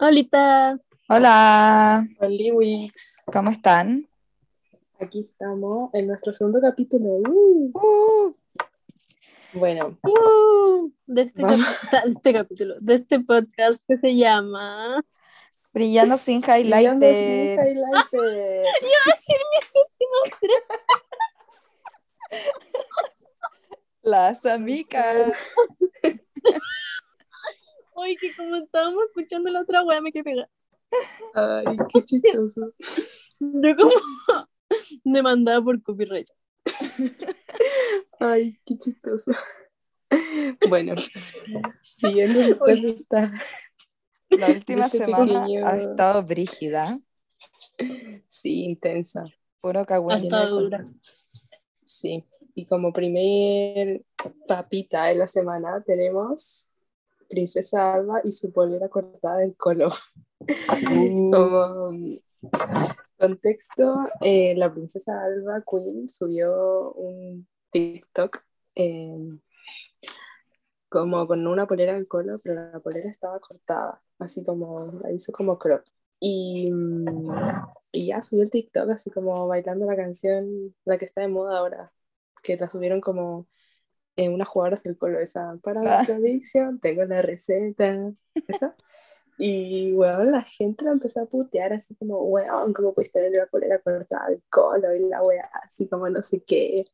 Holita. Hola, Hola, Wix. ¿cómo están? Aquí estamos en nuestro segundo capítulo. Uh. Uh, Bueno, Uh, de, este o sea, de este capítulo, de este podcast que se llama. brillando sin brillando sin highlighter. highlighter. Iba a decir mis últimos tres. Las amigas. Oye, que como estábamos escuchando la otra wea, me quedé pegada. Ay, qué chistoso. Yo como demandada por copyright. Ay, qué chistoso. Bueno, siguiendo después de esta. La última Este semana pequeño- ha estado brígida. Sí, intensa. Puro Ha estado dura. Sí. Y como primer papita de la semana tenemos Princesa Alba y su polera cortada del color. Como contexto, eh, la princesa Alba Queen subió un TikTok eh, como con una polera en color, pero la polera estaba cortada, así como la hizo como crop. Y, y ya subió el TikTok así como bailando la canción, la que está de moda ahora, que la subieron como en unas jugadoras del colo, esa para la Ah. tradición, tengo la receta, esa. Y, weón, la gente la empezó a putear así como, weón, ¿cómo puedes tener la polera cortada del colo? Y la weá, así como no sé qué,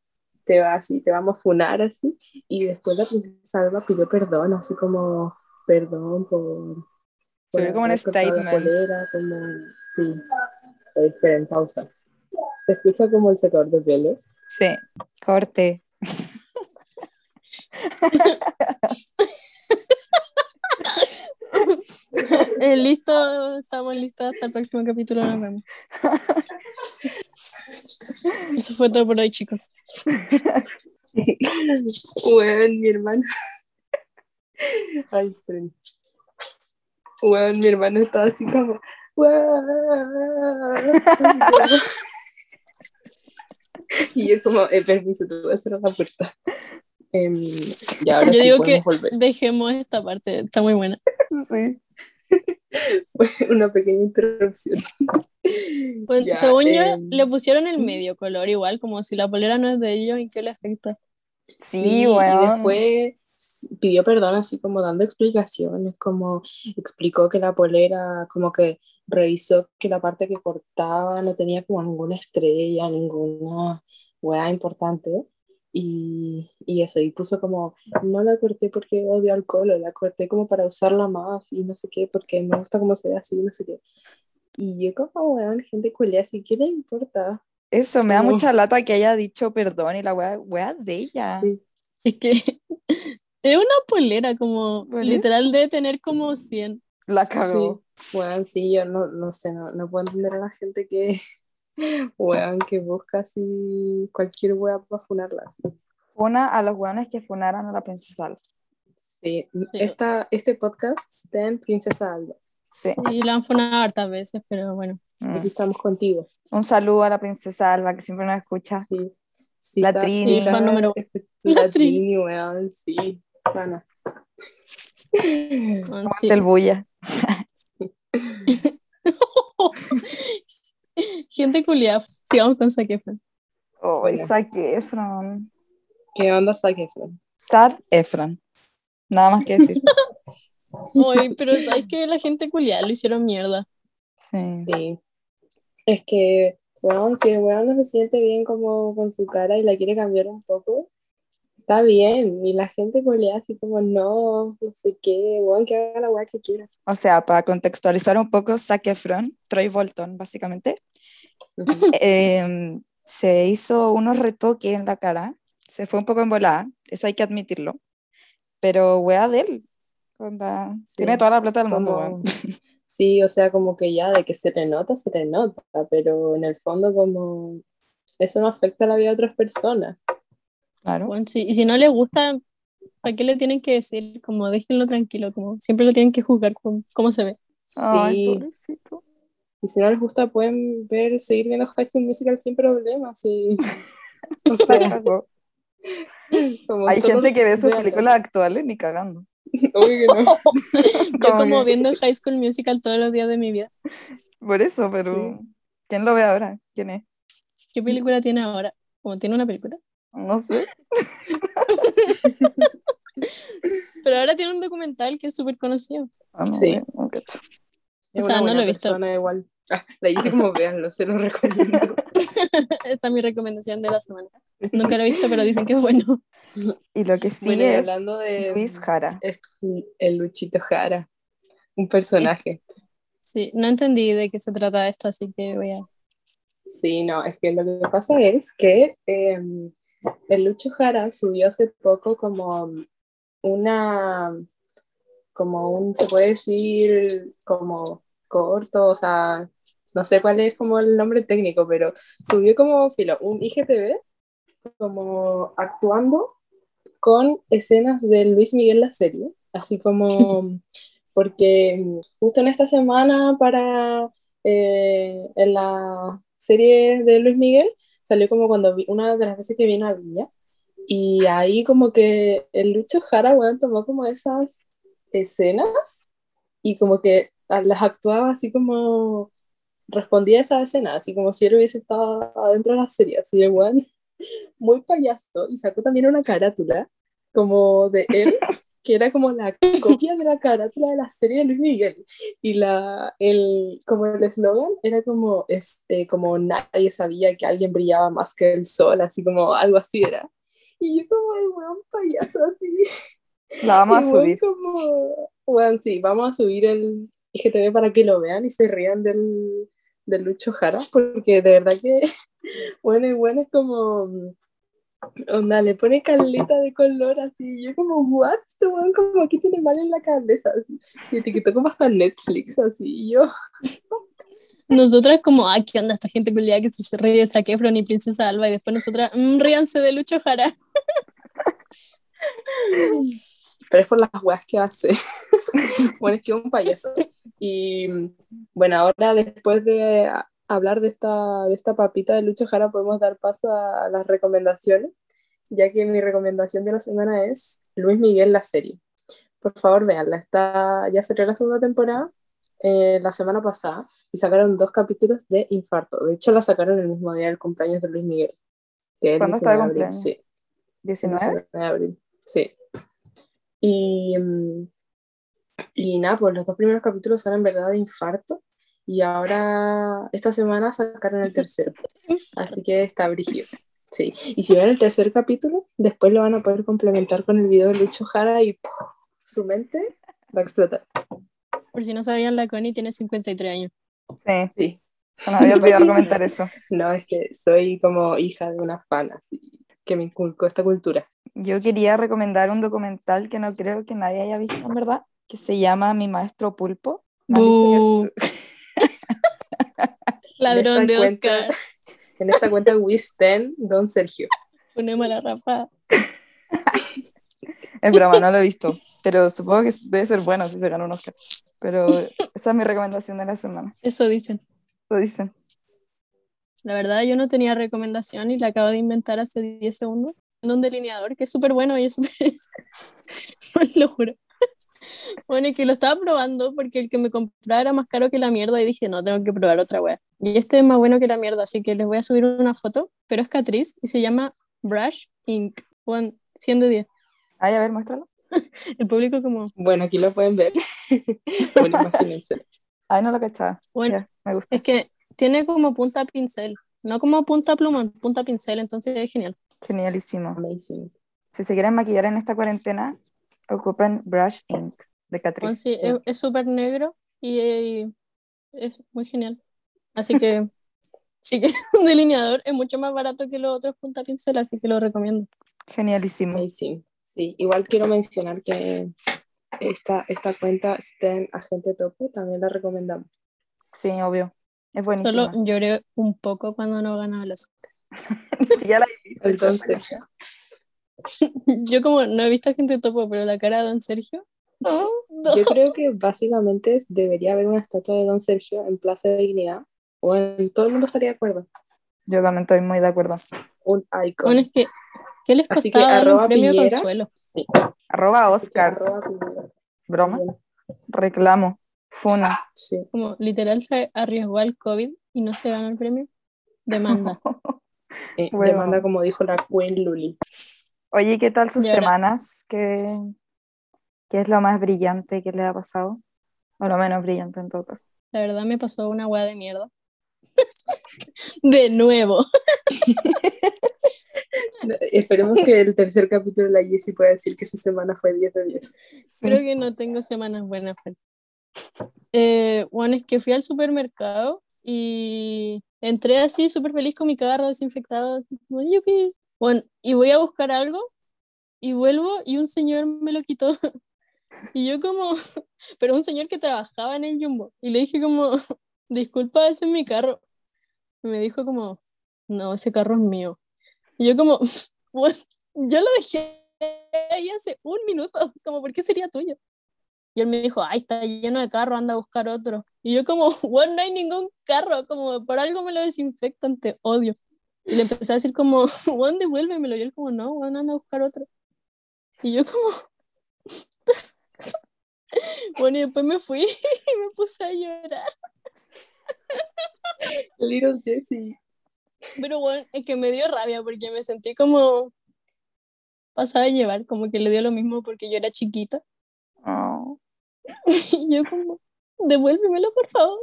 te va así, te vamos a funar así. Y después la princesa Alba pidió perdón, así como, perdón por... por Subió como un la statement. polera, como, sí. Esperen, pausa. Se escucha como el secador de pelo. sí, corte. Eh, listo, estamos listos hasta el próximo capítulo. Nos vemos. Eso fue todo por hoy, chicos. Weón, mi hermano. Ay, esperen. Weón, mi hermano estaba así como. Y yo como, eh, permiso, te voy a cerrar la puerta. Em, y ahora Yo sí digo que volver. dejemos esta parte, está muy buena. Sí. Una pequeña interrupción. Pues, Ya, según yo, em, le pusieron el medio color igual, como si la polera no es de ellos, ¿en qué le afecta? Sí, y weón. después pidió perdón así como dando explicaciones, como explicó que la polera, como que revisó que la parte que cortaba no tenía como ninguna estrella, ninguna hueá importante. Y, y eso, y puso como, no la corté porque odio alcohol, la corté como para usarla más y no sé qué, porque me gusta cómo se ve así, no sé qué. Y yo como, weón, gente culea, así, ¿qué le importa? Eso, me da mucha lata que haya dicho perdón y la wea, wea de ella. Sí. Es que es una polera, como literal debe tener como 100. La cagó. Bueno, sí, yo no, no sé, no, no puedo entender a la gente que, weón, que busca así cualquier weá para funarla. así. Una a los weones que funaran a la princesa Alba. Sí, Sí. Esta, este podcast está en Princesa Alba. Sí. Y la han funado hartas veces, pero bueno. Mm. Aquí estamos contigo. Un saludo a la princesa Alba que siempre nos escucha. Sí. Sí, La Trini. Fan número La, La Trini. Weón, sí. Bueno, sí. Del bulla. Gente culiada, sigamos con Zac Efron. Oh, Bueno. Zac Efron. ¿Qué onda, Zac Efron? Sad Efron. Nada más que decir. Oye, pero sabes que la gente culiada lo hicieron mierda. Sí. Sí. Es que, weón, si el weón no se siente bien como con su cara y la quiere cambiar un poco, está bien. Y la gente colea así como, no, no sé qué, weón, que haga la weá que quiera. O sea, para contextualizar un poco, Zac Efron, Troy Bolton, básicamente, Em, se hizo unos retoques en la cara. Se fue un poco embolada, eso hay que admitirlo. Pero wea de él. onda, Sí. Tiene toda la plata del mundo. Sí, o sea, como que ya de que se le nota, se le nota, pero en el fondo como eso no afecta a la vida de otras personas. Claro. Bueno, sí, Y si no les gusta, ¿para qué le tienen que decir? Como déjenlo tranquilo, como siempre lo tienen que juzgar con cómo se ve. Ay, Sí, pobrecito. Y si no les gusta pueden ver, seguir viendo High School Musical sin problemas. O sea, como Hay gente que ve sus películas actuales ni cagando. Obvio que no. Yo Como que- viendo High School Musical todos los días de mi vida. Por eso, pero ¿quién lo ve ahora? ¿Quién es? ¿Qué película tiene ahora? ¿Cómo tiene una película? No sé. Pero ahora tiene un documental que es súper conocido. Ah, no, Sí. O sea, no lo he visto. igual. Ah, la hice como veanlo, se lo recomiendo. Esta es mi recomendación de la semana. Nunca lo he visto, pero dicen que es bueno. Y lo que sí bueno, es hablando de Luis Jara. es el Luchito Jara, un personaje. Sí, no entendí de qué se trata esto, así que voy a... Sí, no, es que lo que pasa es que eh, el Lucho Jara subió hace poco como una, como un, se puede decir, como corto, o sea, no sé cuál es como el nombre técnico, pero subió como filo, un IGTV, como actuando con escenas de Luis Miguel la serie, así como, porque justo en esta semana para eh, en la serie de Luis Miguel salió como cuando vi, una de las veces que vino a Viña y ahí como que el Lucho Jara bueno, tomó como esas escenas y como que las actuaba así como respondía a esa escena, así como si él hubiese estado adentro de la serie, así de weón, muy payaso y sacó también una carátula como de él que era como la copia de la carátula de la serie de Luis Miguel y la el como el eslogan era como este como nadie sabía que alguien brillaba más que el sol así como algo así era y yo como el weón payaso así La vamos a y weón subir. como weón sí vamos a subir el IGTV para que lo vean y se rían del del Lucho Jara porque de verdad que bueno el weón es como Onda, le pone caleta de color así. y Yo como, what? Este weón como aquí tiene mal en la cabeza. Así. Y etiquetó como hasta Netflix así. Y yo, Nosotras como, ah, ¿qué onda esta gente culiada que se ríe de Zac Efron y Princesa Alba? Y después nosotras, mmm, ríanse de Lucho Jara. pero es por las weas que hace. bueno, es que un payaso. Y bueno, ahora después de hablar de esta, de esta papita de Lucho Jara, podemos dar paso a las recomendaciones, ya que mi recomendación de la semana es Luis Miguel, la serie. Por favor, véanla. Está, ya salió la segunda temporada eh, la semana pasada y sacaron dos capítulos de Infarto. De hecho, la sacaron el mismo día del cumpleaños de Luis Miguel. que el ¿Cuándo está de 19 abril, cumpleaños? Sí. 19. 19 de abril, sí. Y, mm, y nada, pues los dos primeros capítulos son en verdad de infarto. Y ahora, esta semana sacaron el tercero. Así que está brígido. Sí. Y si ven el tercer capítulo, después lo van a poder complementar con el video de Lucho Jara y su mente va a explotar. Por si no sabían, la Connie tiene 53 años. Sí, Sí. me había olvidado comentar eso. No, es que soy como hija de una fan así, que me inculcó esta cultura. Yo quería recomendar un documental que no creo que nadie haya visto, en verdad, que se llama Mi Maestro Pulpo. Me han dicho que es- Ladrón de cuenta- Oscar. En esta cuenta Wisten Don Sergio. Ponemos la rapa. Es broma, no lo he visto, pero supongo que debe ser bueno si se gana un Oscar. Pero esa es mi recomendación de la semana. Eso dicen. Lo dicen. La verdad, yo no tenía recomendación y la acabo de inventar hace 10 segundos. Un delineador que es súper bueno y es súper. lo juro. Bueno, y que lo estaba probando porque el que me compraba era más caro que la mierda y dije, no, tengo que probar otra wea. Y este es más bueno que la mierda, así que les voy a subir una foto, pero es Catrice y se llama Brush Ink. Bueno, 100 de 10. Ay, a ver, muéstralo. El público como, Bueno, aquí lo pueden ver. bueno, imagínense. Ay, no lo cachaba. bueno, Ya, me gusta. es que tiene como punta pincel, no como punta pluma, punta pincel, entonces es genial. Genialísimo. Amazing. Si se quieren maquillar en esta cuarentena, ocupen Brush Ink de Bueno, Catrice. sí, es- súper negro y, eh, es muy genial. Así que, si quieren un delineador, es mucho más barato que los otros punta pincel, así que lo recomiendo. Genialísimo. Amazing. Sí, igual quiero mencionar que esta, esta cuenta Sten Agente Topo también la recomendamos. Sí, obvio. Es buenísimo. Solo lloré un poco cuando no ganaba los. Si ya la he visto, Entonces, Yo como no he visto a gente topo, pero la cara de Don Sergio. no. yo creo que básicamente debería haber una estatua de Don Sergio en Plaza de Dignidad. O en todo el mundo estaría de acuerdo. Yo también estoy muy de acuerdo. Un icon. Bueno, es que, ¿qué les Así que dar un arroba premio Piñera. consuelo? Arroba Así que Oscars. arroba. Broma. Reclamo. Funa. Sí. Como literal se arriesgó al COVID y no se ganó el premio. Demanda. Eh, Bueno. Demanda como dijo la Queen Luli. Oye, ¿qué tal sus semanas? ¿Qué, ¿Qué es lo más brillante que le ha pasado? O lo menos brillante en todo caso. La verdad me pasó una weá de mierda. De nuevo. Esperemos que el tercer capítulo de la Jessie pueda decir que su semana fue 10 de 10. Creo que no tengo semanas buenas. pues. Eh, bueno, es que fui al supermercado y entré así súper feliz con mi carro desinfectado. así como, "Yupi". Bueno, y voy a buscar algo y vuelvo y un señor me lo quitó. Y yo como, pero un señor que trabajaba en el Jumbo. Y le dije como, disculpa, ese es mi carro. Y me dijo como, no, ese carro es mío. Y yo como, "Bueno, yo lo dejé ahí hace un minuto, como, ¿por qué sería tuyo? Y él me dijo, ay, está lleno de carro, anda a buscar otro. Y yo como, bueno, no hay ningún carro, como, por algo me lo desinfectan, te odio. Y le empecé a decir como, bueno, devuélvemelo. Y él como, no, bueno, anda a buscar otro. Y yo como, bueno, y después me fui y me puse a llorar. Little Jessie. Pero bueno, es que me dio rabia porque me sentí como pasada de llevar, como que le dio lo mismo porque yo era chiquita. Oh, Y yo como, devuélvemelo, por favor.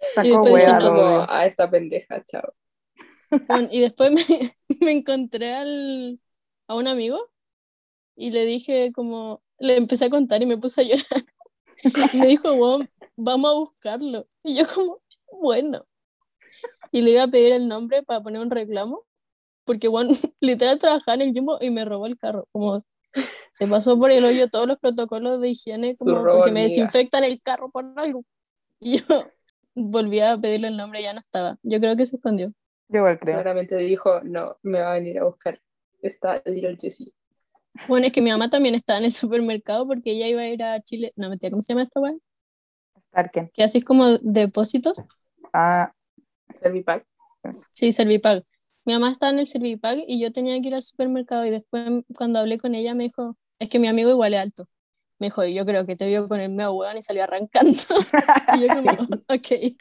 sacó hueá, Como a esta pendeja, chao. Bueno, y después me, me encontré al, a un amigo y le dije como, le empecé a contar y me puse a llorar. Y me dijo, "Bueno, vamos a buscarlo. Y yo como, bueno. Y le iba a pedir el nombre para poner un reclamo, porque bueno, literal trabajaba en el Jumbo y me robó el carro. Como se pasó por el hoyo todos los protocolos de higiene, como porque me hormiga. desinfectan el carro por algo. Y yo volví a pedirle el nombre y ya no estaba. Yo creo que se escondió. Yo igual creo. Claramente dijo, no, me va a venir a buscar. Está Little Jessie. Bueno, es que mi mamá también estaba en el supermercado porque ella iba a ir a Chile. No, mentira, ¿cómo se llama esta weá? Starken. Que así es como depósitos. Ah, Servipack. Sí, Servipag. Mi mamá estaba en el Servipag y yo tenía que ir al supermercado y después cuando hablé con ella me dijo, es que mi amigo igual es alto. Me dijo, yo creo que te vio con el medio hueón y salió arrancando. y yo como, ok.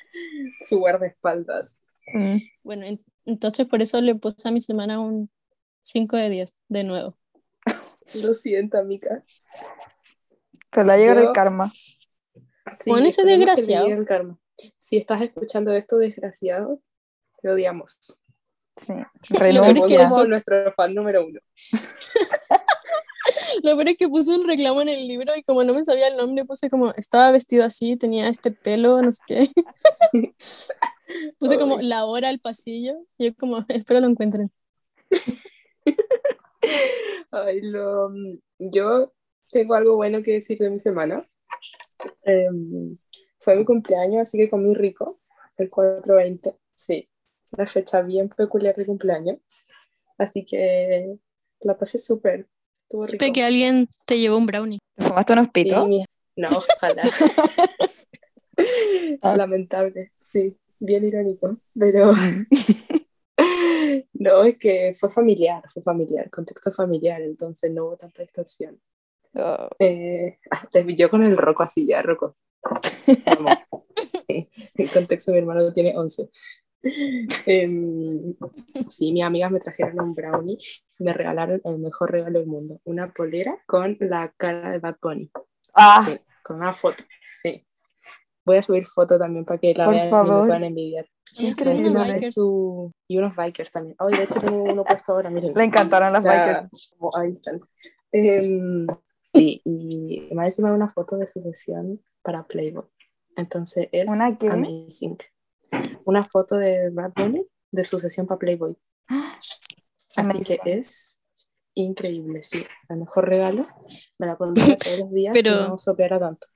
Su guardaespaldas. Mm, Bueno, en- entonces por eso le puse a mi semana un 5 de 10, de nuevo. Lo siento, amiga. te la llega Yo- el karma. Sí, Pon ese desgraciado. llegue el karma. Si estás escuchando esto, desgraciado, te odiamos. Sí. Lo peor es Tenemos que Renuncia. como nuestro fan número uno. Lo peor es que puse un reclamo en el libro y como no me sabía el nombre, puse como, estaba vestido así, tenía este pelo, no sé qué. Puse como la hora al pasillo y yo como, espero lo encuentren. Ay, lo, yo tengo algo bueno que decir de mi semana. Em, fue mi cumpleaños, así que comí rico, el 420. Sí, una fecha bien peculiar de cumpleaños. Así que la pasé súper. Supe que alguien te llevó un brownie. ¿Te fumaste unos Sí, pitos? mi- No, ojalá. Ah. Lamentable, sí, bien irónico. Pero no, es que fue familiar, fue familiar, contexto familiar, entonces no hubo tanta distorsión. Oh, Eh, ah, yo con el roco así ya, roco. El contexto, mi hermano tiene 11. Em, sí, mis amigas me trajeron un brownie me regalaron el mejor regalo del mundo, una polera con la cara de Bad Bunny. Ah, Sí, con una foto, sí. Voy a subir foto también para que la Por vean y favor. me puedan envidiar. increíble. Bikers. su- Y unos bikers también. Ay, de hecho tengo uno puesto ahora, miren. Le encantaron las O sea, bikers. como ahí están. Em, sí, y más encima una foto de su sesión para Playboy. Entonces es ¿Una qué? amazing. Una foto de Bad Bunny de su sesión para Playboy. Así que es increíble, sí. El mejor regalo. Me la pondría todos los días Pero- si no sopeara tanto.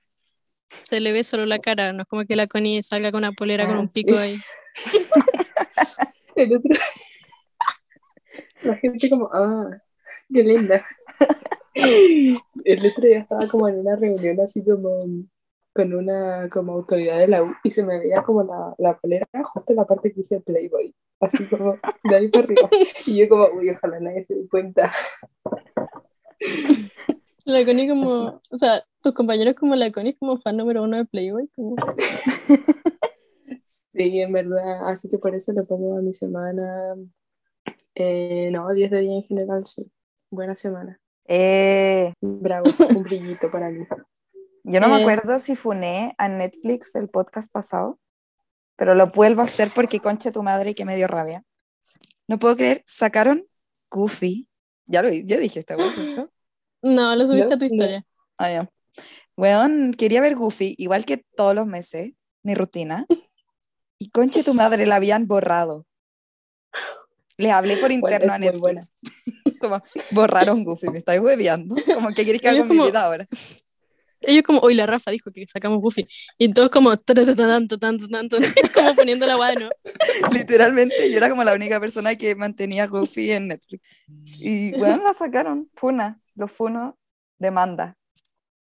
Se le ve solo la cara, no es como que la Connie salga con una polera con Ah, un pico sí. ahí. El otro... La gente como, ah, qué linda. El otro día estaba como en una reunión así como con una como autoridad de la U y se me veía como la, la polera justo en la parte que dice Playboy, así como de ahí para arriba. Y yo como, uy, ojalá nadie se dé cuenta. La Connie como, o sea, tus compañeros como la Connie es como fan número uno de Playboy. Como... Sí, en verdad. Así que por eso le pongo a mi semana. eh, no, 10 de 10 en general, sí. Buena semana. Eh, Bravo, un brillito para mí. yo no me Eh. acuerdo si funé a Netflix el podcast pasado, pero lo vuelvo a hacer porque conche tu madre que me dio rabia. No puedo creer, sacaron Goofy. Ya lo ya dije esta vez. No, lo subiste a tu no. historia. Ah, ya. Weón, quería ver Goofy, igual que todos los meses, mi rutina. Y conche tu madre, la habían borrado. Les hablé por Bueno, interno a es muy buena. Netflix. Como, borraron Goofy, me estáis hueveando. Como, ¿qué queréis que haga con mi como- vida ahora? Ellos como, hoy la Rafa dijo que sacamos Goofy. Y todos como, "Taratatán, tatán, tatán, tatán", como poniendo la guada, ¿no? Literalmente, yo era como la única persona que mantenía Goofy en Netflix. Y bueno, la sacaron. Funa, los funo demanda.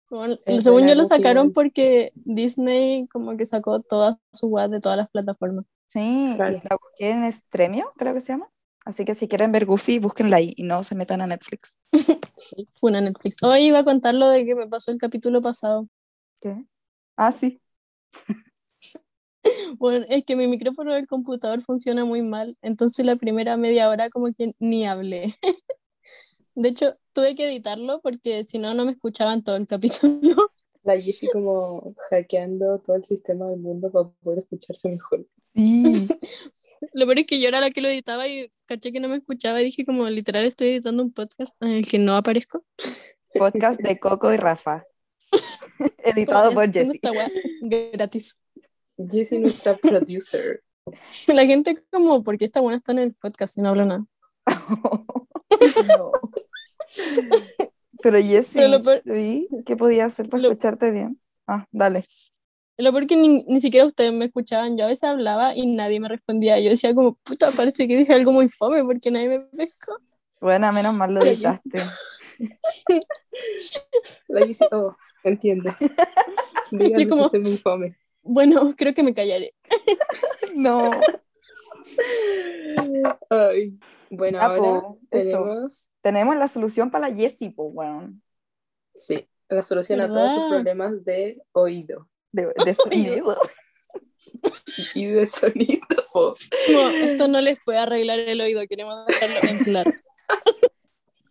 Bueno, según yo lo sacaron porque Disney como que sacó todas sus guadas de todas las plataformas. Sí, Claro. y la busqué en Stremio, creo que se llama. Así que si quieren ver Goofy, búsquenla ahí y no se metan a Netflix. Fue una Netflix. Hoy iba a contar lo de que me pasó el capítulo pasado. ¿Qué? Ah, sí. Bueno, es que mi micrófono del computador funciona muy mal, entonces la primera media hora como que ni hablé. De hecho, tuve que editarlo porque si no, no me escuchaban todo el capítulo. La Jessie como hackeando todo el sistema del mundo para poder escucharse mejor. Sí. Lo peor es que yo era la que lo editaba y caché que no me escuchaba y dije como literal estoy editando un podcast en el que no aparezco. Podcast de Coco y Rafa. Editado por Jessie. gratis. Jessie nuestra producer. La gente como, ¿por qué esta buena está en el podcast y no habla nada? No. Pero peor- sí, ¿qué podía hacer para Lo- escucharte bien? Ah, dale. Lo peor que ni, ni siquiera ustedes me escuchaban. Yo a veces hablaba y nadie me respondía. Yo decía como, puta, parece que dije algo muy fome porque nadie me pescó. Bueno, menos mal lo editaste. La Jessie, oh, entiende. Díganme como- que soy muy fome. Bueno, creo que me callaré. No. Ay. Bueno, Ya, ahora po, eso. Tenemos la solución para la Jessie, pues, weón. sí, la solución a todos sus problemas de oído De, de sonido. y de sonido. po. No, esto no les puede arreglar el oído. Queremos dejarlo en claro.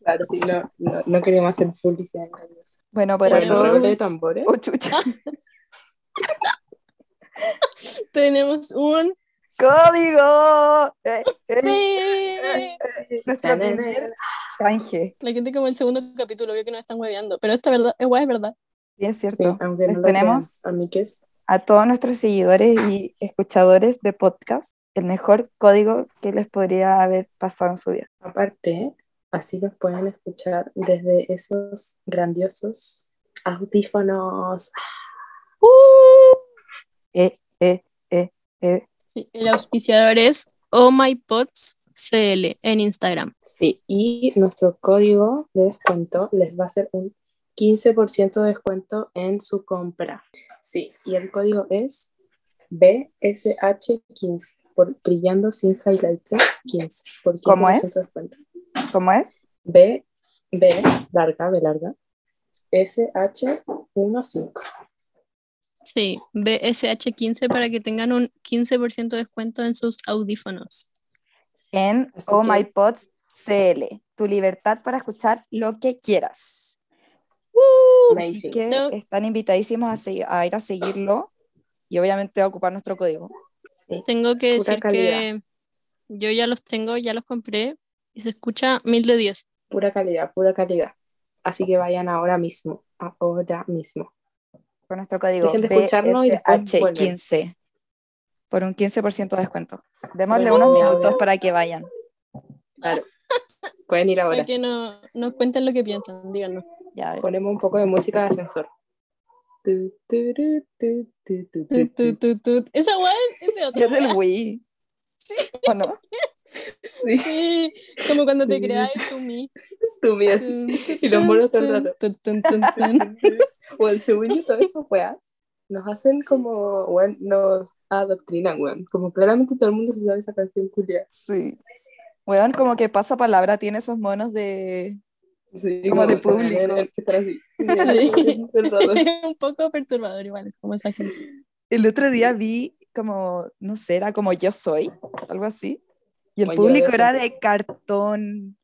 Claro, sí, no, no, no queríamos hacer publicidad engañosa. Bueno, para todos. de tambores. Oh, chucha. Tenemos un... ¡Código! Eh, eh, ¡Sí! nuestro primer canje. La gente como el segundo capítulo vio que nos están hueveando. Pero esto es verdad, es guay, es verdad. Sí, es Sí, cierto. aunque Les tenemos crean. A todos nuestros seguidores y escuchadores de podcast el mejor código que les podría haber pasado en su vida. Aparte, así nos pueden escuchar desde esos grandiosos audífonos. Eh, eh, eh, eh. Sí, el auspiciador es Oh My Pods CL en Instagram. Sí, y nuestro código de descuento les va a hacer un 15% de descuento en su compra. Sí, y el código es BSH15, por brillando sin highlighter 15. Por 15% ¿Cómo es? de descuento. ¿Cómo es? B, B, larga, B larga, SH15. Sí, BSH15 para que tengan un 15% de descuento en sus audífonos. En Así Oh que- My Pods CL. Tu libertad para escuchar lo que quieras. Así que están invitadísimos a, ir a seguirlo y obviamente a ocupar nuestro código. Tengo que Pura decir que yo ya los tengo, ya los compré y se escucha mil de 10. Pura calidad, pura calidad. Así que vayan ahora mismo, ahora mismo. Con nuestro código Dejen de escucharnos y después vuelven. BSH15 por un 15% de descuento. Démosle unos minutos para que vayan. Claro. Pueden ir ahora. Para que no, nos cuenten lo que piensan, díganos. Ya. Ponemos un poco de música de ascensor. Tu, tu, tu, tu, tu, tu. Esa weá es de Y otra. es del. Wii. ¿O no? Sí, Sí, como cuando te Sí. creas tu mi. tú mías. Y los monos todo el rato. Bueno, según yo, todas esas weas nos hacen como, weón, nos adoctrinan, weón. Como claramente todo el mundo se sabe esa canción culia. Sí. Weón, como que pasa palabra, tiene esos monos de, Sí, Como de están en- público. así. Sí. Es un poco perturbador igual, como esa gente. El otro día vi como, no sé, era como yo soy, algo así. Y el Como público de era de cartón.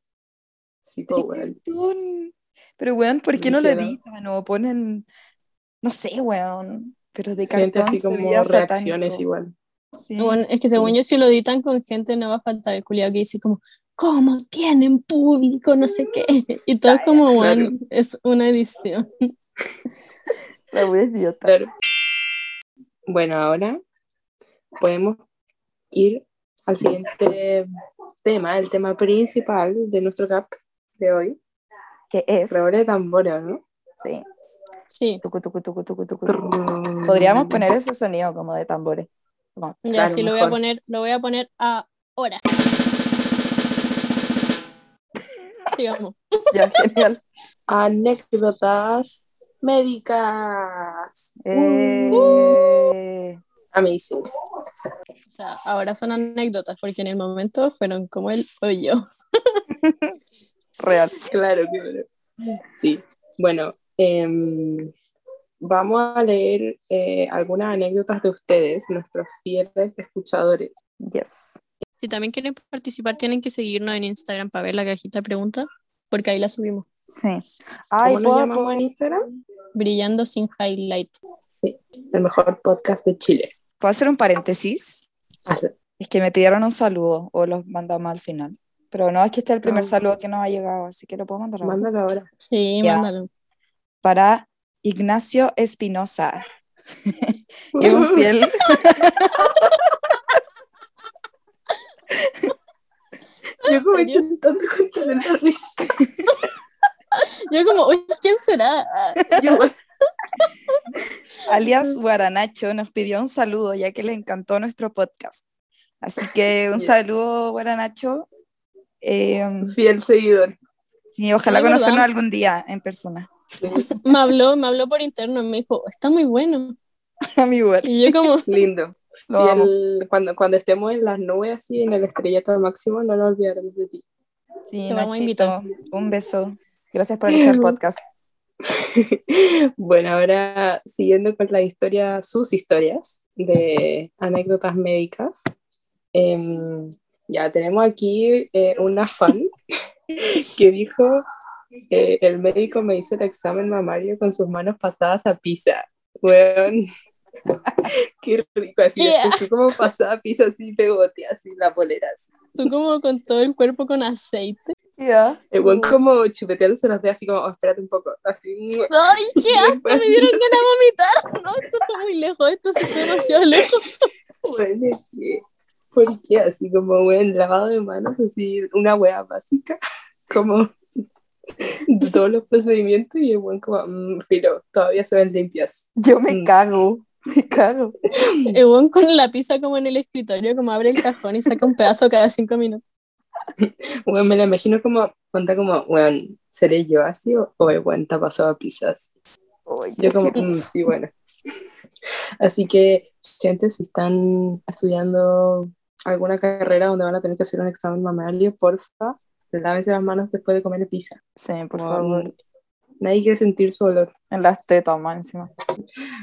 Sí, de pues, weón. cartón. Pero, weón, ¿por qué no lo editan o ponen, no sé, weón, pero de Gente cartón así como reacciones satánico. igual. Sí. Bueno, es que según Sí. yo, si lo editan con gente, no va a faltar el culiado que dice como, ¿cómo tienen público? No sé qué. Y todo es como, Claro. bueno, es una edición. La wea idiota. Claro. Bueno, ahora podemos ir al siguiente tema, el tema principal de nuestro CAP de hoy. ¿Qué es? Redoble de tambores, ¿no? Sí. Sí, Tucu, tucu, tucu, tucu, tucu, tucu. Podríamos poner ese sonido como de tambores. Como, ya Claro, sí lo voy a poner, lo voy a poner ahora. Sigamos. ya, genial. Anécdotas médicas. Eh, Amazing. O sea, ahora son anécdotas, porque en el momento fueron como el hoyo. real. Claro, claro. Sí. Bueno, em, vamos a leer eh, algunas anécdotas de ustedes, nuestros fieles escuchadores. Yes. Si también quieren participar, tienen que seguirnos en Instagram para ver la cajita de preguntas, porque ahí la subimos. Sí. Ay, ¿Cómo nos ¿puedo- llamamos en Instagram? Brillando sin highlight. Sí, el mejor podcast de Chile. ¿Puedo hacer un paréntesis? Hazlo. Es que me pidieron un saludo o los mandamos al final. Pero no, es que este es el primer Ah. saludo que nos ha llegado, así que lo puedo mandar ahora. Mándalo ahora. Sí, Ya. mándalo. Para Ignacio Espinosa. Es un fiel. Yo como intentando contener la risa. Yo como, uy, ¿quién será? Yo, alias Guaranacho, nos pidió un saludo ya que le encantó nuestro podcast. Así que un saludo, Guaranacho. Eh, fiel seguidor. y ojalá Sí, ¿verdad? conocernos algún día en persona. Sí, Me habló, me habló por interno y me dijo, está muy bueno. A mi igual. Y yo como, Lindo. Cuando, cuando estemos en las nubes así, en el estrellato máximo, no nos olvidaremos de ti. Sí, Te vamos a Nachito, un beso. Gracias por escuchar el podcast. bueno, ahora siguiendo con la historia, sus historias de anécdotas médicas. em, ya tenemos aquí eh, una fan que dijo, eh, el médico me hizo el examen mamario con sus manos pasadas a pizza. Weón. Qué rico, así Yeah. después tú como pasada a pizza así pegote, así la polera. así. tú como con todo el cuerpo con aceite. Ya. El buen como chupeteándose los dedos así como, oh, espérate un poco, así. ¡Ay, qué asco! Me dieron ganas de vomitar. No, esto está muy lejos, esto se fue demasiado lejos. Bueno, es que, ¿por qué? Así como, buen lavado de manos, así, una wea básica, como de todos los procedimientos y el buen como, mm, filo, todavía se ven limpias. Yo me Mm. cago. Me cago. El weón con la pizza como en el escritorio, como abre el cajón y saca un pedazo cada cinco minutos. Bueno, me la imagino como, cuenta como, bueno, ¿seré yo así o, o el buen te ha pasado a pizzas? Yo como, qué- mm, sí, bueno. Así que, gente, si están estudiando alguna carrera donde van a tener que hacer un examen mamario, porfa, lávense las manos después de comer pizza. Sí, por favor. Nadie quiere sentir su olor. En las tetas, más encima.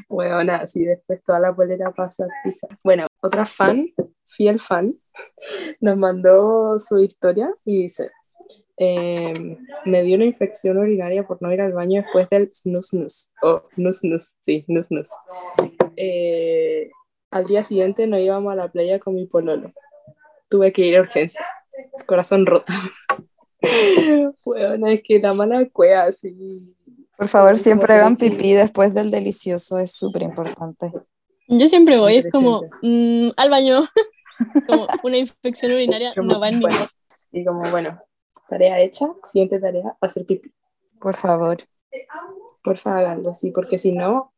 Bueno, así después toda la polera pasa pizza. Bueno, otra fan, fiel fan, nos mandó su historia y dice, eh, me dio una infección urinaria por no ir al baño después del snus snus, o snus snus, sí, snus. Eh, al día siguiente no íbamos a la playa con mi pololo. Tuve que ir a urgencias. Corazón roto. Bueno, es que la mala cueva, así. Por favor, siempre hagan pipí después del delicioso, es súper importante. Yo siempre voy, es como, Interesante. mm, al baño. como una infección urinaria Como, no va en mi bueno, Y como, bueno, tarea hecha, siguiente tarea, hacer pipí. Por favor. Porfa, háganlo, sí, porque si no,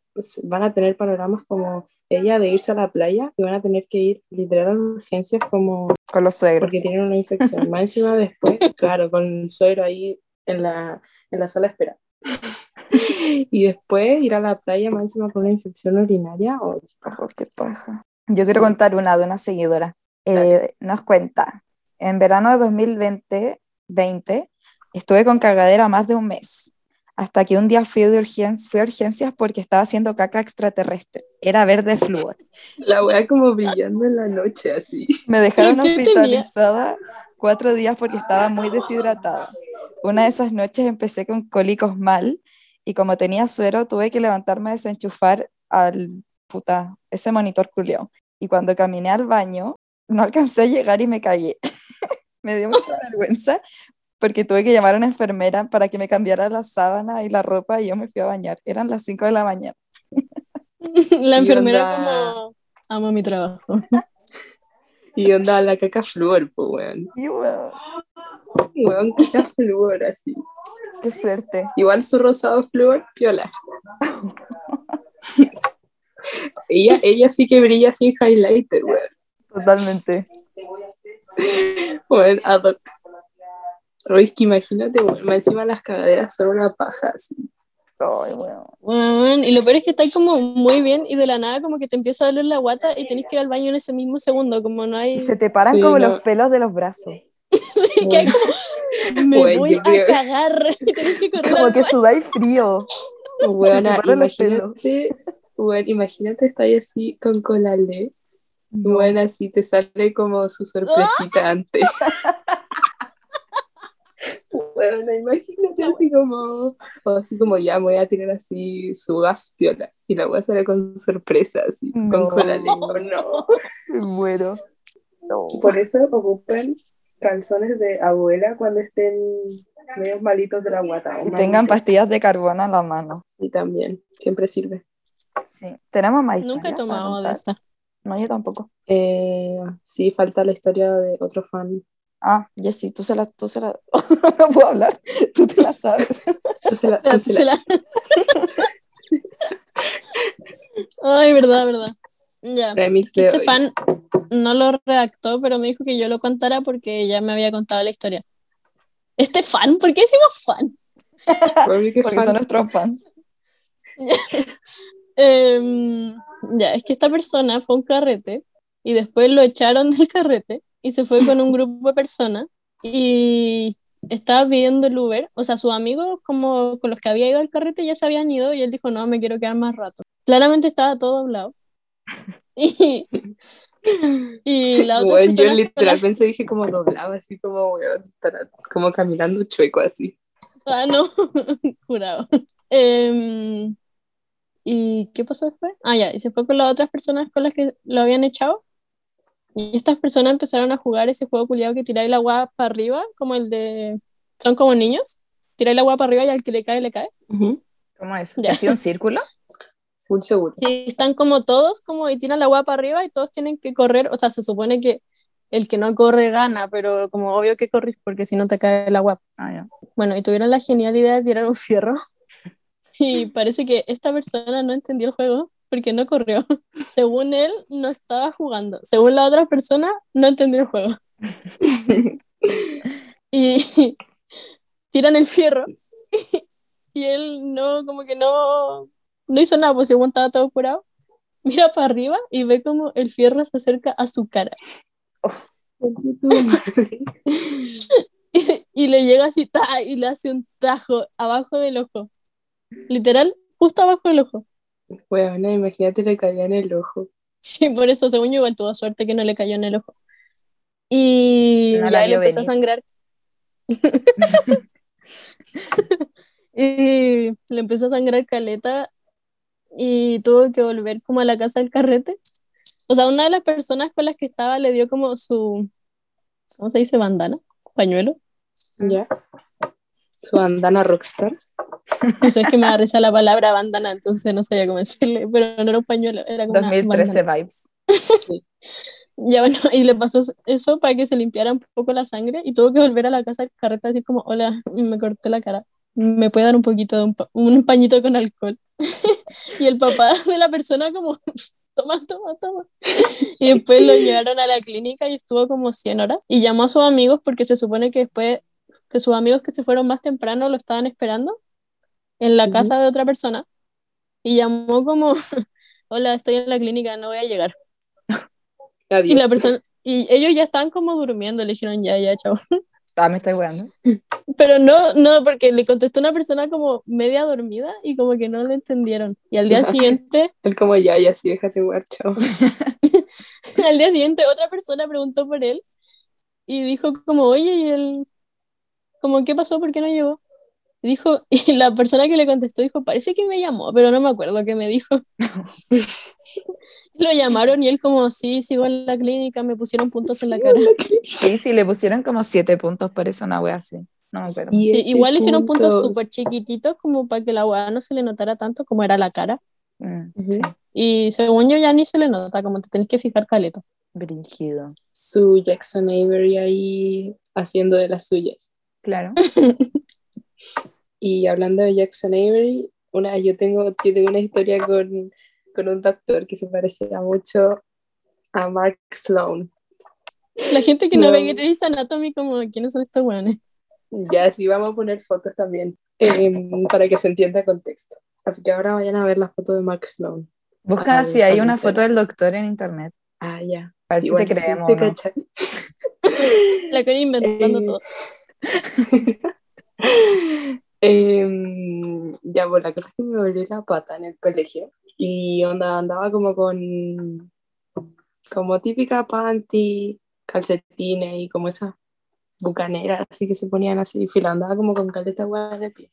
van a tener panoramas como ella de irse a la playa y van a tener que ir literal a urgencias como Con los suegros. porque tienen una infección. Más encima después, claro, con el suegro ahí en la, en la sala de espera. y después ir a la playa más encima con una infección urinaria. o Oh, qué paja. Yo quiero Sí. contar una de una seguidora. Eh, nos cuenta, en verano de 2020, 20, Estuve con cagadera más de un mes, hasta que un día fui, de urgen- fui a urgencias porque estaba haciendo caca extraterrestre. Era verde flúor. La wea como brillando en la noche, así. Me dejaron hospitalizada cuatro días porque estaba muy deshidratada. Una de esas noches empecé con cólicos mal y como tenía suero tuve que levantarme a desenchufar al puta, ese monitor culiao. Y cuando caminé al baño, no alcancé a llegar y me cagué. me dio mucha vergüenza porque tuve que llamar a una enfermera para que me cambiara la sábana y la ropa y yo me fui a bañar. Eran las 5 de la mañana. La enfermera onda- como, amo mi trabajo. Y onda la caca flúor, pues weón. Y bueno, Weón, caca flúor, así. qué suerte. Igual su rosado flúor, piola. ella, ella sí que brilla sin highlighter, weón. Totalmente. Weón, ad hoc. Oye, es que imagínate, weón, encima las cagaderas son una paja, así. Ay, bueno. Weón, y lo peor es que estáis como muy bien y de la nada como que te empieza a doler la guata y tenés que ir al baño en ese mismo segundo, como no hay... Y se te paran Sí, como no. los pelos de los brazos. Sí, que hay como... Me Weón, voy a creo- cagar. tenés que correr Como que sudáis frío. Pelos. imagínate, weón, imagínate estar ahí así con colale. No. Bueno, así te sale como su sorpresita antes. Bueno, imagínate así como, o así como ya me voy a tirar así su gas piola y la voy a hacer con sorpresa, así, No. con cola lengua, no. Muero. No. Por eso ocupen calzones de abuela cuando estén medio malitos de la guata. Y tengan pastillas de carbón a la mano. Sí, también, siempre sirve. Sí. ¿Tenemos más Nunca he tomado de esa. No, yo tampoco. Eh, sí, falta la historia de otro fan. Ah, Jessy, tú se la... Tú se la... no puedo hablar. Tú te la sabes. Tú se la- tú se se la- Ay, verdad, verdad. Ya. remix de Este hoy. fan no lo redactó, pero me dijo que yo lo contara porque ya me había contado la historia. ¿Este fan? ¿Por qué decimos fan? Porque fan. son nuestros fans. Em, ya, es que esta persona fue a un carrete y después lo echaron del carrete y se fue con un grupo de personas y estaba pidiendo el Uber. O sea, sus amigos como con los que había ido al carrete ya se habían ido y él dijo, no, me quiero quedar más rato. Claramente estaba todo doblado. Y, y la otra Bueno, yo persona literal pensé, dije como doblado, así como, como caminando chueco así. Ah, no, jurado. Em, ¿y qué pasó después? Ah, ya, y se fue con las otras personas con las que lo habían echado. Y estas personas empezaron a jugar ese juego culiado que tiráis la agua para arriba, como el de. Son como niños. Tiráis la agua para arriba y al que le cae, le cae. ¿Cómo es? Ya. ¿Ha sido un círculo? Full seguro. Sí, están como todos, como y tiran la agua para arriba y todos tienen que correr. O sea, se supone que el que no corre gana, pero como obvio que corres porque si no te cae el agua. Ah, ya. Bueno, y tuvieron la genial idea de tirar un fierro. Y parece que esta persona no entendió el juego porque no corrió. Según él, no estaba jugando. Según la otra persona, no entendió el juego. Y tiran el fierro. Y él no, como que no, no hizo nada, pues según estaba todo curado. Mira para arriba y ve como el fierro se acerca a su cara. y le llega así ta, y le hace un tajo abajo del ojo. Literal, justo abajo del ojo. Bueno, imagínate le caía en el ojo. Sí, por eso, según yo, igual tuvo suerte que no le cayó en el ojo. Y No la ya él empezó a sangrar. y le empezó a sangrar caleta y tuvo que volver como a la casa del carrete. O sea, una de las personas con las que estaba le dio como su, ¿cómo se dice? Bandana, pañuelo. ¿Ya? Su bandana rockstar. No sé, es que me da risa la palabra bandana, entonces no sabía cómo decirle, pero no era un pañuelo, era como una 2013 bandana. vibes. Ya bueno, y le pasó eso para que se limpiara un poco la sangre y tuvo que volver a la casa del carrete así como, hola, me corté la cara, ¿me puede dar un poquito de un, pa- un pañito con alcohol? y el papá de la persona como, toma, toma, toma. Y después lo llevaron a la clínica y estuvo como 100 horas y llamó a sus amigos porque se supone que después, que sus amigos que se fueron más temprano lo estaban esperando en la Ujú. casa de otra persona y llamó como, hola, estoy en la clínica, no voy a llegar. Y Adiós. la persona, y ellos ya estaban como durmiendo, le dijeron ya, ya, chao. Ah, me estoy weando. Pero no, no, porque le contestó una persona como media dormida y como que no le entendieron. Y al día siguiente, Él como ya, ya sí, déjate jugar, chao. al día siguiente otra persona preguntó por él y dijo como, oye, y él, como, ¿qué pasó? ¿Por qué no llegó? Y dijo, y la persona que le contestó dijo, parece que me llamó, pero no me acuerdo qué me dijo. Lo llamaron y él como, sí, sigo en la clínica, me pusieron puntos en la cara. Sí, sí, le pusieron como siete puntos por eso, una wea así. No me acuerdo. Sí, igual hicieron puntos puntos. súper chiquititos como para que la weá no se le notara tanto como era la cara. Mm, sí, Y según yo ya ni se le nota, como te tenés que fijar caleta. brígido. Su Jackson Avery ahí haciendo de las suyas. Claro. Y hablando de Jackson Avery, una, yo tengo, yo tengo una historia con, con un doctor que se parecía mucho a Mark Sloan. La gente que no, No. ve Grey's Anatomy como, ¿quiénes son estos weones? Ya, sí, vamos a poner fotos también em, para que se entienda el contexto. Así que ahora vayan a ver la foto de Mark Sloan. Busca Ay, si hay una foto del doctor en internet. Ah, ya. A ver si te sí, creemos. te no. La que inventando Eh, todo. Em, ya, pues la cosa es que me volví la pata en el colegio y onda, andaba como con, como típica panty, calcetines y como esas bucaneras así que se ponían así, fila, andaba como con caleta hueá de pie.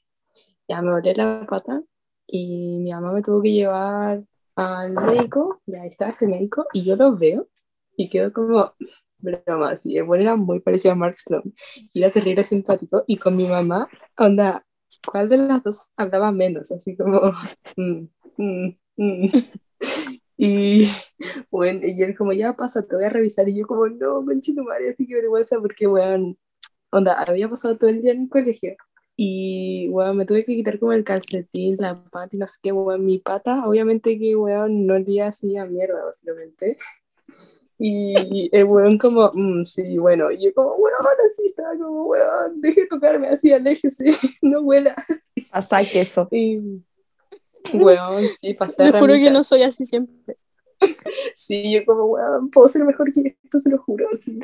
Ya me volví la pata y mi mamá me tuvo que llevar al médico, ya está este médico, y yo lo veo y quedo como, broma, así, el bueno era muy parecido a Mark Sloan y era terrible simpático y con mi mamá, onda, ¿cuál de las dos hablaba menos? Así como, mm, mm, mm. Y bueno, y él como, ya pasa, te voy a revisar. Y yo como, no, conchito madre, así que vergüenza, porque, weón, onda, había pasado todo el día en el colegio. Y, weón, me tuve que quitar como el calcetín, la pata y no sé qué, weón, mi pata, obviamente que, weón, no olía así a mierda, básicamente. Y el weón como, "Mm, sí, bueno, y yo como, weón, así estaba como, weón, deje de tocarme así, aléjese, no huela. Pasa queso. Y, weón, sí, pasé a Te juro que no soy así siempre. Sí, yo como, weón, puedo ser mejor que esto, se lo juro. sí.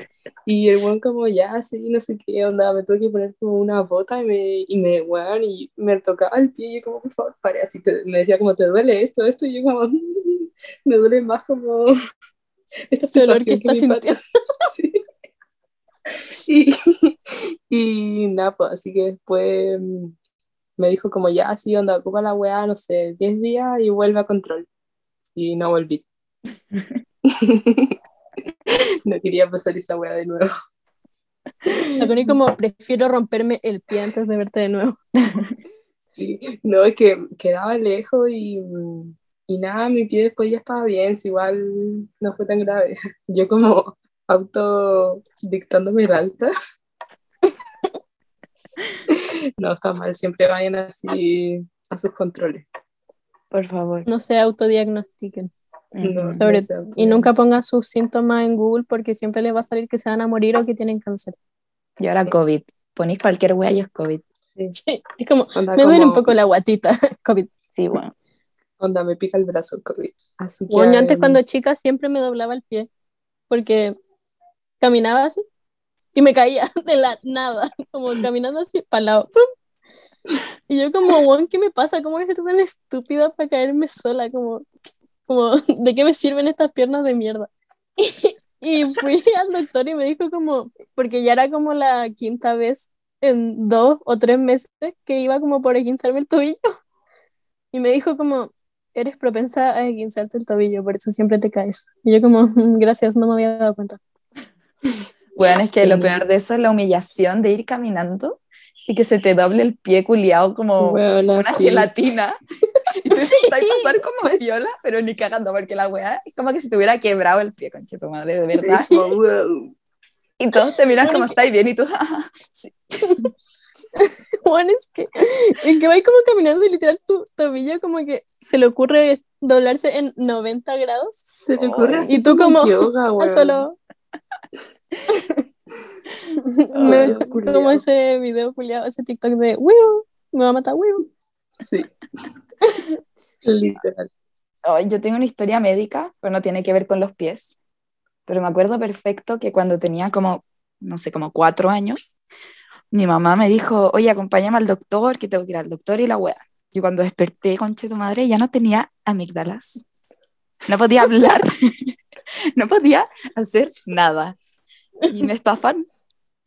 Y el weón como, ya, sí, no sé qué onda, me tuve que poner como una bota y me, y me, weón, y me tocaba el pie y yo como, por favor, pare, así, te- me decía como, ¿te duele esto, esto? Y yo como, "Mm, me duele más como Este dolor que mi pata". Sí. Y, y nada, pues, así que después mm, me dijo como, ya, sí, onda, ocupa la weá, no sé, 10 días y vuelve a control. Y no volví. no quería pasar esa weá de nuevo. La Connie como, prefiero romperme el pie antes de verte de nuevo. Sí, no, es que quedaba lejos y, mm, y nada, mi pie después ya estaba bien, si igual no fue tan grave. Yo como auto dictándome el alta. No, está mal, siempre vayan así a sus controles. Por favor. No se autodiagnostiquen. No, Ujú. Sobre- no Y nunca pongan sus síntomas en Google porque siempre les va a salir que se van a morir o que tienen cáncer. Y ahora COVID. Ponís cualquier wea y es COVID. Sí, es como, Onda me duele un poco la guatita, COVID. Sí, bueno. Onda, me pica el brazo COVID. Así que, Bueno, yo antes cuando chica siempre me doblaba el pie porque caminaba así y me caía de la nada, como caminando así para el lado. ¡pum! Y yo como, Juan, ¿qué me pasa? ¿Cómo que soy tan estúpida para caerme sola? Como, como, ¿de qué me sirven estas piernas de mierda? Y, fui al doctor y me dijo como, porque ya era como la quinta vez en dos o tres meses que iba como por esguinzarme el tobillo. Y me dijo como, eres propensa a esguinzarte el tobillo, por eso siempre te caes. Y yo como, "Mm, gracias, no me había dado cuenta. Bueno, es que lo Sí. peor de eso es la humillación de ir caminando y que se te doble el pie culiado como Weona, una sí. gelatina. Y tú Sí, intentas pasar como viola, pero ni cagando, porque la weá es como que si te hubiera quebrado el pie, conche tu madre, de verdad. Sí, como, wow. Y todos te miran Bueno, como estáis bien y tú, "Ah, sí. Juan, es que, es que vais como caminando y literal tu tobillo como que se le ocurre doblarse en 90 grados Se le ocurre hacer Y tú como yoga, al suelo. Me- Ay, como ese video culiado, ese TikTok de Wiu, me va a matar Wiu. Sí. Literal. Ay, yo tengo una historia médica, pero no tiene que ver con los pies. Pero me acuerdo perfecto que cuando tenía como, no sé, como cuatro años, mi mamá me dijo, oye, acompáñame al doctor, que tengo que ir al doctor y la weá. Y cuando desperté, conche tu madre, ya no tenía amígdalas. No podía hablar, no podía hacer nada. Y me estafan.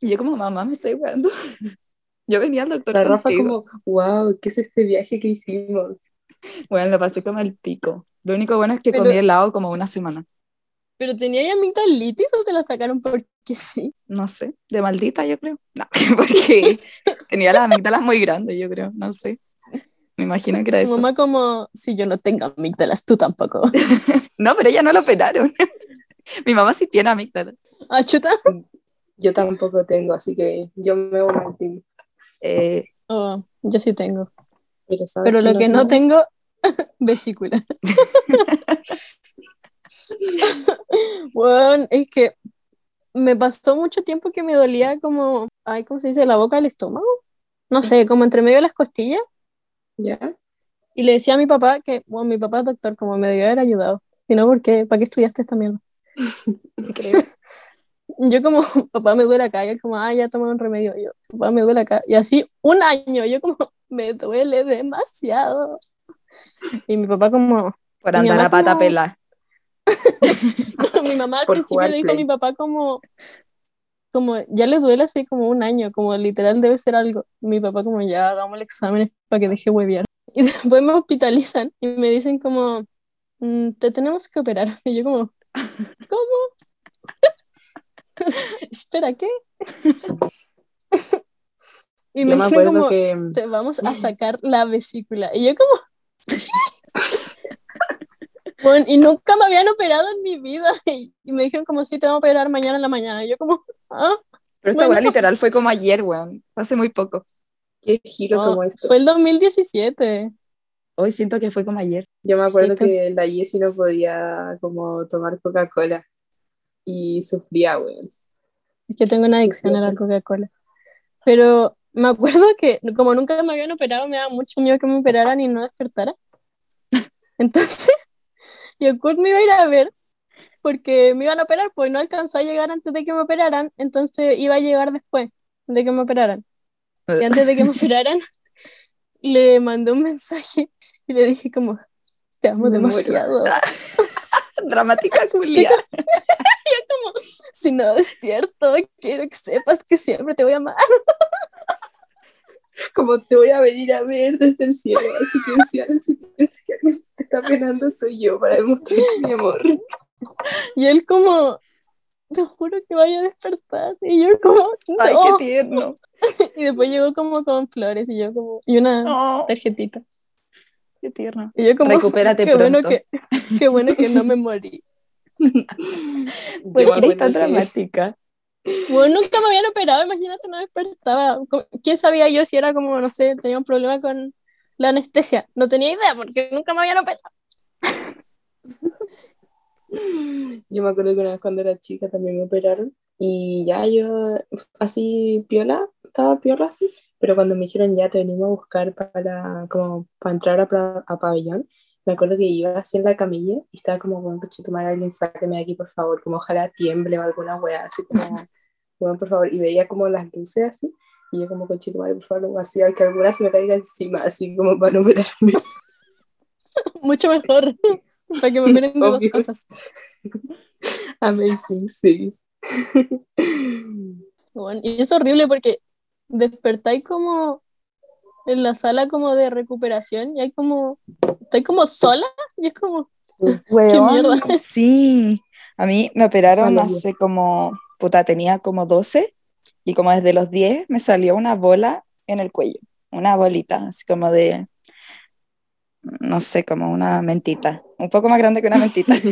Y yo como, mamá, me estoy weando. Yo venía al doctor La Rafa como, wow, ¿qué es este viaje que hicimos? Bueno, lo pasé como el pico. Lo único bueno es que Pero- comí helado como una semana. ¿Pero tenía ya amigdalitis o te la sacaron porque sí? No sé, de maldita yo creo. No, porque tenía las amígdalas muy grandes, yo creo. No sé. Me imagino que era eso. mamá como, si yo no tengo amígdalas, tú tampoco. No, pero ella no lo operaron. Mi mamá sí tiene amígdalas. Ah, chuta. Yo tampoco tengo, así que yo me voy al team. Eh, Oh, yo sí tengo. Pero, ¿sabes Pero qué lo que no tengo, vesícula. Bueno, es que me pasó mucho tiempo que me dolía como, ay, ¿cómo se dice? La boca del estómago. No sé, como entre medio de las costillas. ¿Ya? Y le decía a mi papá que, bueno, mi papá es doctor, como me debió haber ayudado. Si no, ¿por qué? ¿Para qué estudiaste esta mierda? Yo como, papá me duele acá, y él como, ah, ya tomé un remedio, Y yo, papá me duele acá, y así un año, yo como, me duele demasiado. Y mi papá como, Por andar a pata como- pela. mi mamá al principio le dijo a Play. mi papá como, como, ya le duele así como un año, como literal debe ser algo. Mi papá como, ya hagamos el examen para que deje huevear. Y después me hospitalizan y me dicen como, "Mm, te tenemos que operar. Y yo como, ¿cómo? Espera, ¿qué? y Yo me me dijeron acuerdo como, que te vamos a sacar la vesícula. Y yo como... Bueno, y nunca me habían operado en mi vida. Y, y me dijeron como, sí, te vamos a operar mañana en la mañana. Y yo como, ah, Pero esta Bueno. weá literal fue como ayer, weón. Hace muy poco. qué giro no, tomó esto. fue el 2017. Hoy siento que fue como ayer. Yo me acuerdo Sí, que la Jessie no podía como tomar Coca-Cola y sufría, weón. Es que tengo una adicción a la. Coca-Cola. Pero me acuerdo que como nunca me habían operado, me daba mucho miedo que me operaran y no despertara. Entonces, yo Kurt me iba a ir a ver porque me iban a operar, pues no alcanzó a llegar antes de que me operaran, entonces iba a llegar después de que me operaran. Y antes de que me operaran, le mandé un mensaje y le dije como, te amo Me demasiado. Dramática culia. Como, si no despierto, quiero que sepas que siempre te voy a amar. Como te voy a venir a ver desde el cielo, así que si alguien que está penando soy yo para demostrar mi amor. Y él como, te juro que vaya a despertar. Y yo como, Ay, no. qué tierno. Y después llegó como con flores y yo como, y una Oh, tarjetita. qué tierno. Y yo como, Recupérate qué bueno que, qué bueno que no me morí. ¿Por Yo qué me eres tan dramática? Bueno, nunca me habían operado, imagínate, no despertaba. ¿Cómo- ¿Quién sabía yo si era como, no sé, tenía un problema con la anestesia? No tenía idea porque nunca me habían operado. Yo me acuerdo que una vez cuando era chica también me operaron y ya yo así piola, estaba piola así, pero cuando me dijeron ya te venimos a buscar para, como, para entrar a, pa- a pabellón, me acuerdo que iba así en la camilla y estaba como, bueno, tomar alguien, sáqueme de aquí por favor, como ojalá tiemble o alguna wea, así como, bueno, por favor, y veía como las luces así, y yo como, conchito, por favor, así, que alguna se me caiga encima, así como para no operarme. Mucho mejor. Para que me operen de dos cosas. Amazing, sí. Bueno, y es horrible porque despertáis como en la sala como de recuperación y hay como, estáis como sola y es como, Weón, mierda? Sí, a mí me operaron hace como, puta, tenía como 12 y como desde los 10 me salió una bola en el cuello, una bolita, así como de, no sé, como una mentita, un poco más grande que una mentita.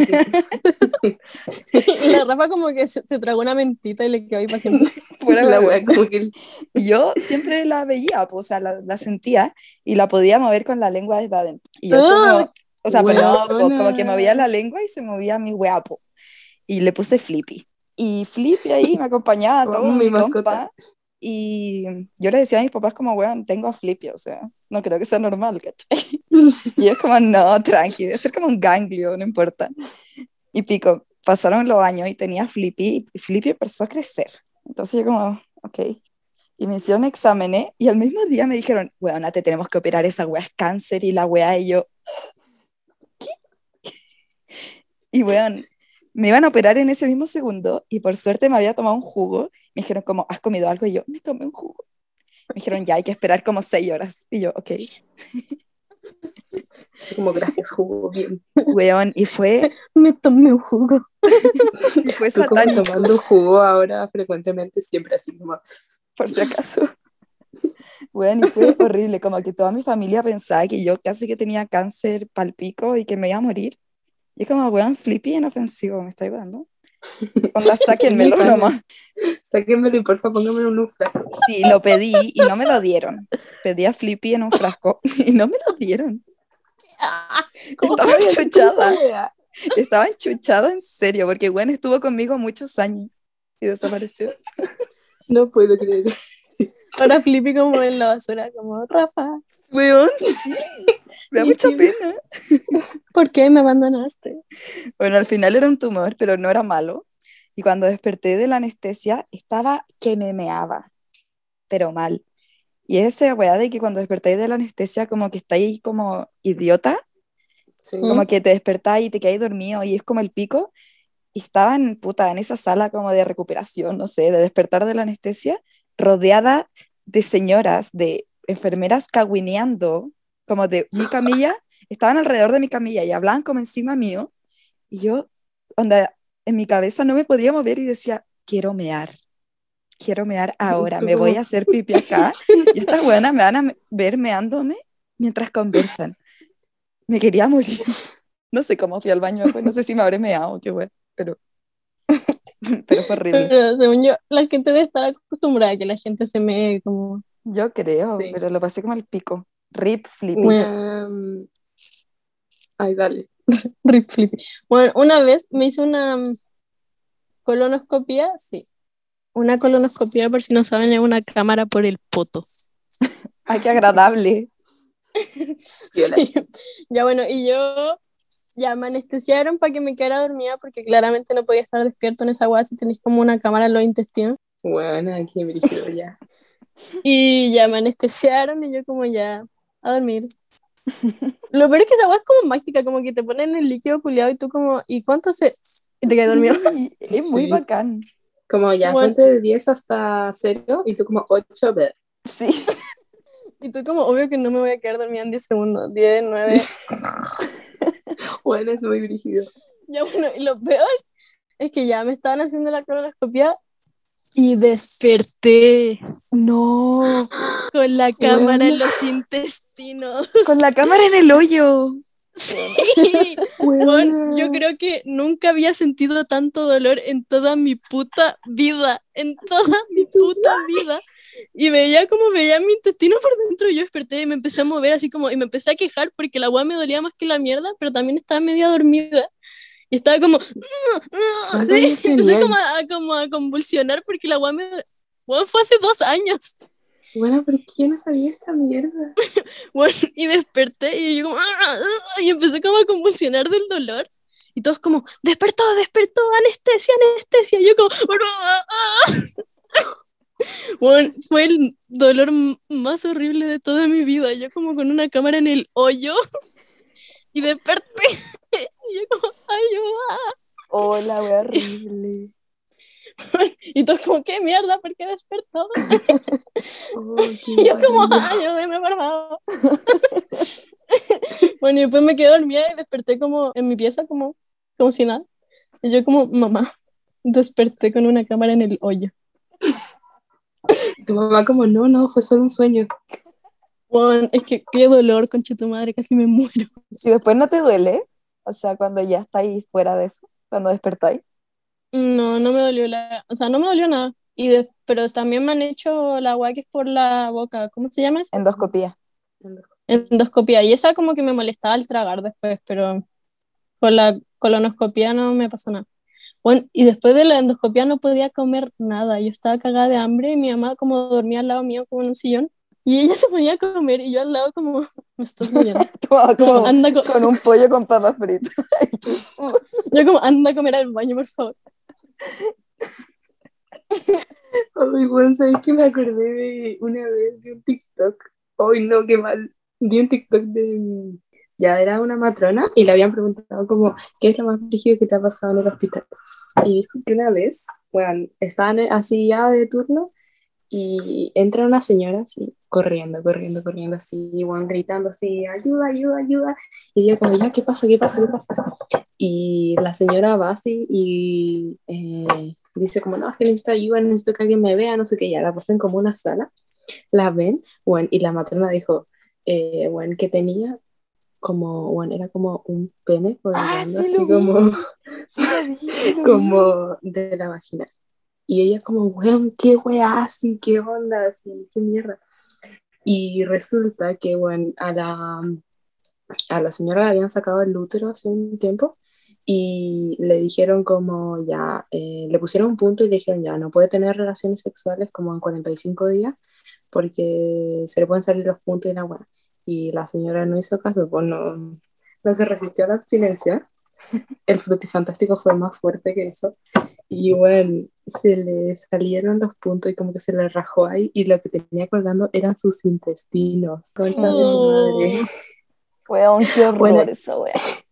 y la Rafa como que se, se tragó una mentita y le quedó ahí para la wea como que yo siempre la veía, pues, o sea, la, la sentía y la podía mover con la lengua desde adentro. Y yo como, o sea, pero no, po, como que movía la lengua y se movía mi hueapo. Y le puse Flippy. Y Flippy ahí me acompañaba todo, Oh, mi, mi mascota. compa. Y yo le decía a mis papás como, weón, tengo a Flippy, o sea, no creo que sea normal, ¿cachai? Y es como, no, tranqui, debe ser como un ganglio, no importa. Y pico, pasaron los años y tenía Flippy, y Flippy empezó a crecer. Entonces yo como, ok. y me hicieron exámenes y al mismo día me dijeron, weona, te tenemos que operar, esa weá es cáncer y la weá y yo, ¿qué? Y weón, me iban a operar en ese mismo segundo y por suerte me había tomado un jugo. Me dijeron como, ¿has comido algo? Y yo, me tomé un jugo. Me dijeron, ya hay que esperar como seis horas. Y yo, ok. Como gracias, jugo. Weón, y fue, Me tomé un jugo. y fue como satánico, tomando jugo ahora frecuentemente, siempre así como... por si acaso. Weón, y fue horrible, como que toda mi familia pensaba que yo casi que tenía cáncer palpico y que me iba a morir. Y es como, weón, flippy inofensivo, ¿me está ayudando? Onda, sáquenmelo nomás. Sáquenmelo y porfa pónganmelo en un frasco. Sí, lo pedí y no me lo dieron. Pedí a Flippy en un frasco y no me lo dieron. ¿Cómo Estaba enchuchada. Estaba enchuchada en serio, porque Gwen estuvo conmigo muchos años y desapareció. No puedo creer. Ahora Flippy como en la basura, como, Rafa, Weón, sí. Me da mucha pena. ¿por qué me abandonaste? Bueno, al final era un tumor, pero no era malo. Y cuando desperté de la anestesia, estaba que me meaba, pero mal. Y esa weá de que cuando despertáis de la anestesia, como que estáis como idiota, Sí. como que te despertáis y te quedáis dormido y es como el pico. Y estaba en, puta, en esa sala como de recuperación, no sé, de despertar de la anestesia, rodeada de señoras, de enfermeras cagüineando, como de mi camilla, estaban alrededor de mi camilla y hablaban como encima mío. Y yo, onda, en mi cabeza no me podía mover y decía, quiero mear. Quiero mear ahora, me voy a hacer pipi acá. Y estas buenas me van a ver meándome mientras conversan. Me quería morir. No sé cómo fui al baño después, no sé si me habré meado, qué bueno, pero, pero fue horrible. Pero según yo, la gente estar acostumbrada a que la gente se me como... Yo creo, Sí. pero lo pasé como el pico. Rip, flippy. Bueno. Em, ay, dale. Rip Flippy. Bueno, una vez me hice una mm, colonoscopia, sí. Una colonoscopia, por si no saben, es una cámara por el poto. Ay, qué agradable. Sí. Ya bueno, y yo ya me anestesiaron para que me quedara dormida porque claramente no podía estar despierto en esa hueá si tenéis como una cámara en los intestinos. Bueno, aquí me ya. Y ya me anestesiaron y yo como ya a dormir. Lo peor es que esa hueá es como mágica, como que te ponen el líquido culiado y tú como, ¿y cuánto se...? Y te quedas dormido. Sí, es muy Sí. bacán. Como ya, Bueno. de 10 hasta 0 y tú como 8, ver. Sí. Y tú como, obvio que no me voy a quedar dormida en 10 segundos. 10, 9... Bueno, es muy dirigido. Ya bueno, y lo peor es que ya me estaban haciendo la colonoscopia y desperté No, con la cámara en los intestinos. con la cámara en el hoyo. Sí. Bueno, yo creo que nunca había sentido tanto dolor en toda mi puta vida, en toda mi puta vida. Y veía como veía mi intestino por dentro, y yo desperté y me empecé a mover así como, y me empecé a quejar porque la agua me dolía más que la mierda, pero también estaba media dormida. Y estaba como, sí, empecé como a, como a convulsionar porque la agua me... Fue hace dos años. Bueno, ¿por qué yo no sabía esta mierda? Bueno, y desperté y yo como, "Ah, ah", y empecé como a convulsionar del dolor. Y todos como, despertó, despertó, anestesia, anestesia. Y yo como, "Bueno, ah, ah". Bueno, fue el dolor más horrible de toda mi vida. Yo como con una cámara en el hoyo y desperté. Y yo como, ayuda. Hola, wea horrible. Y todos como, ¿qué mierda? ¿Por qué despertó? Oh, qué Y yo como, ayúdeme, por favor. bueno, y después me quedé dormida y desperté como en mi pieza, como, como si nada. Y yo como, mamá, desperté con una cámara en el hoyo. Tu mamá como, no, no, fue solo un sueño. Bueno, es que qué dolor, concha tu madre, casi me muero. ¿Y después no te duele? O sea, cuando ya estáis fuera de eso, cuando despertáis. No, no me dolió la, o sea, no me dolió nada. Y de- pero también me han hecho la agua que es por la boca, ¿cómo se llama eso? Endoscopía. Endoscopía. Y esa como que me molestaba al tragar después, pero con la colonoscopía no me pasó nada. Bueno, y después de la endoscopía no podía comer nada. Yo estaba cagada de hambre y mi mamá como dormía al lado mío como en un sillón. Y ella se ponía a comer y yo al lado como, me estás muriendo. Como, anda, co- con un pollo con papas fritas. Yo como, anda a comer al baño, por favor. Ay, bueno, ¿sabes que me acordé de una vez de un TikTok? Ay, no, qué mal. De un TikTok de... Ya era una matrona y le habían preguntado como, ¿qué es lo más rígido que te ha pasado en el hospital? Y dijo que una vez, bueno, estaban así ya de turno y entra una señora así, corriendo, corriendo, corriendo, así, bueno, gritando así, ayuda, ayuda, ayuda. Y ella como, ya, ¿qué pasa? ¿Qué pasa? ¿Qué pasa? Y la señora va así y eh, dice como, no, es que necesito ayuda, necesito que alguien me vea, no sé qué, ya la pasan como una sala, la ven, bueno, y la matrona dijo, eh, bueno, que tenía como, bueno, era como un pene Ah, sí así como, Sí, vi, como de la vagina. Y ella como, weón, qué weá, así, qué onda, así, qué mierda. Y resulta que, bueno, a la, a la señora le habían sacado el útero hace un tiempo y le dijeron como ya, eh, le pusieron un punto y le dijeron ya, no puede tener relaciones sexuales como en 45 días porque se le pueden salir los puntos y la buena. Y la señora no hizo caso, pues no, no se resistió a la abstinencia. El frutifantástico fue más fuerte que eso. Y bueno, se le salieron los puntos y como que se le rajó ahí y lo que tenía colgando eran sus intestinos. Concha de mi madre. Weón, qué horror Bueno. eso, weón.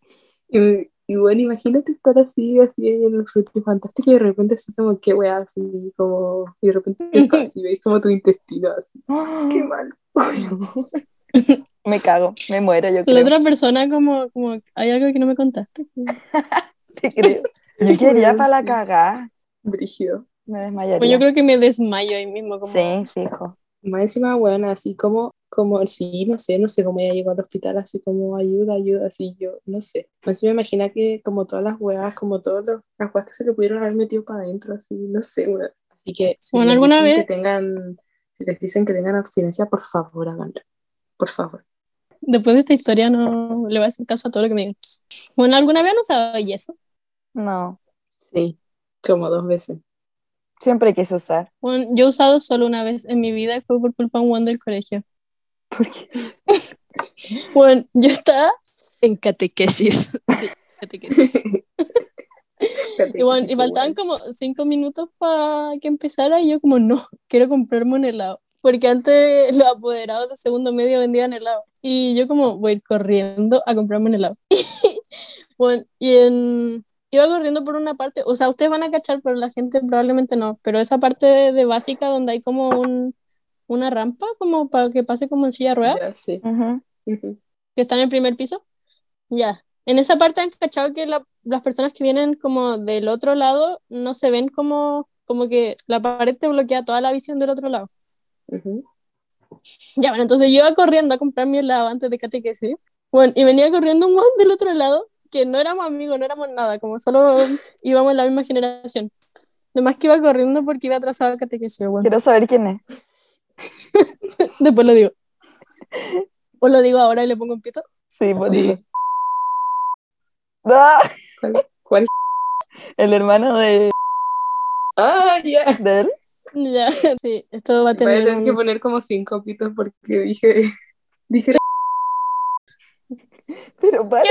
Y, y bueno, imagínate estar así, así en el frutifantástico y de repente así como qué wea, así como, y de repente así veis como tu intestino así. Qué mal. Me cago, me muero, yo La creo. otra persona como, como, hay algo que no me contaste. Te creo. Yo quería para la cagada. Brígido. Me Pues desmayaría. yo creo que me desmayo ahí mismo. Como... Sí, fijo. Más encima, bueno, así como, como, sí, no sé, no sé cómo ella llegó al hospital, así como ayuda, ayuda, así yo, no sé. Más me imagina que como todas las weas, como todas los- las weas que se le pudieron haber metido para adentro, así, no sé, weón. Así que si Bueno, ¿alguna vez? que tengan, si les dicen que tengan abstinencia, por favor, háganlo. Por favor. Después de esta historia no le voy a hacer caso a todo lo que me digan. Bueno, ¿alguna vez han usado yeso? No, Sí, como dos veces. siempre quise usar. Bueno, yo he usado solo una vez en mi vida y fue por culpa de un one del colegio. Porque Bueno, yo estaba en catequesis. Sí, catequesis. Y, bueno, y faltaban como cinco minutos para que empezara y yo como, no, quiero comprarme un helado. Porque antes los apoderados de segundo medio vendían helado. Y yo como voy a ir corriendo a comprarme un helado. bueno, y en... iba corriendo por una parte, o sea, ustedes van a cachar, pero la gente probablemente no. Pero esa parte de, de básica donde hay como un, una rampa, como para que pase como en silla de ruedas, Ya, sí. Ujú. Ujú. que está en el primer piso. Ya. En esa parte han cachado que la- las personas que vienen como del otro lado no se ven como, como que la pared te bloquea toda la visión del otro lado. Ujú. Ya, bueno, entonces yo iba corriendo a comprar mi helado antes de catequesis. Bueno, y venía corriendo un montón del otro lado, que no éramos amigos, no éramos nada, como solo íbamos en la misma generación. Además que iba corriendo porque iba atrasado a catequesis, bueno. Quiero saber quién es. Después lo digo. O lo digo ahora y le pongo un pito. Sí, por Sí. dilo. ¡Ah! ¿Cuál? ¿Cuál? El hermano de, Ah, ya. de él. Ya, sí, esto va a Voy a tener tener que poner como cinco pitos porque dije, dije Pero para.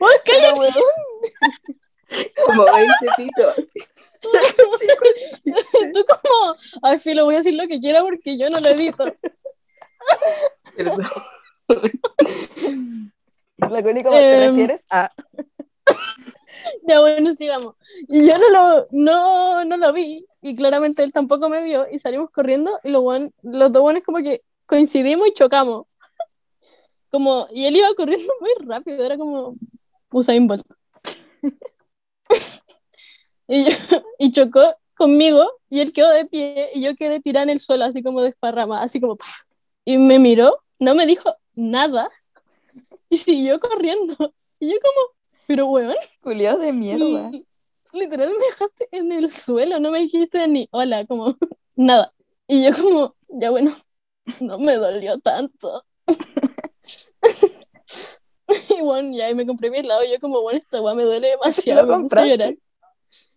¡Oh, Pero, weón, como 20 pitos. Tú como, al fin lo voy a decir lo que quiera porque yo no lo edito. Perdón. La Connie, ¿cómo te Em, refieres? Ah, Ya bueno, sigamos. Y yo no lo, no, no lo vi y claramente él tampoco me vio y salimos corriendo y los, buenos- los dos buenos como que coincidimos y chocamos. Como, y él iba corriendo muy rápido, era como Usain Bolt. y, y chocó conmigo y él quedó de pie y yo quedé tirada en el suelo así como desparrama, así como ¡pah! y me miró, no me dijo nada y siguió corriendo. Y yo como, pero weón. culiao de mierda. Literal me dejaste en el suelo, no me dijiste ni hola, como nada. Y yo como, ya bueno, no me dolió tanto. y bueno, ya ahí me compré mi helado y yo como, bueno, esta weá me duele demasiado, ¿Lo me puse a compraste? llorar.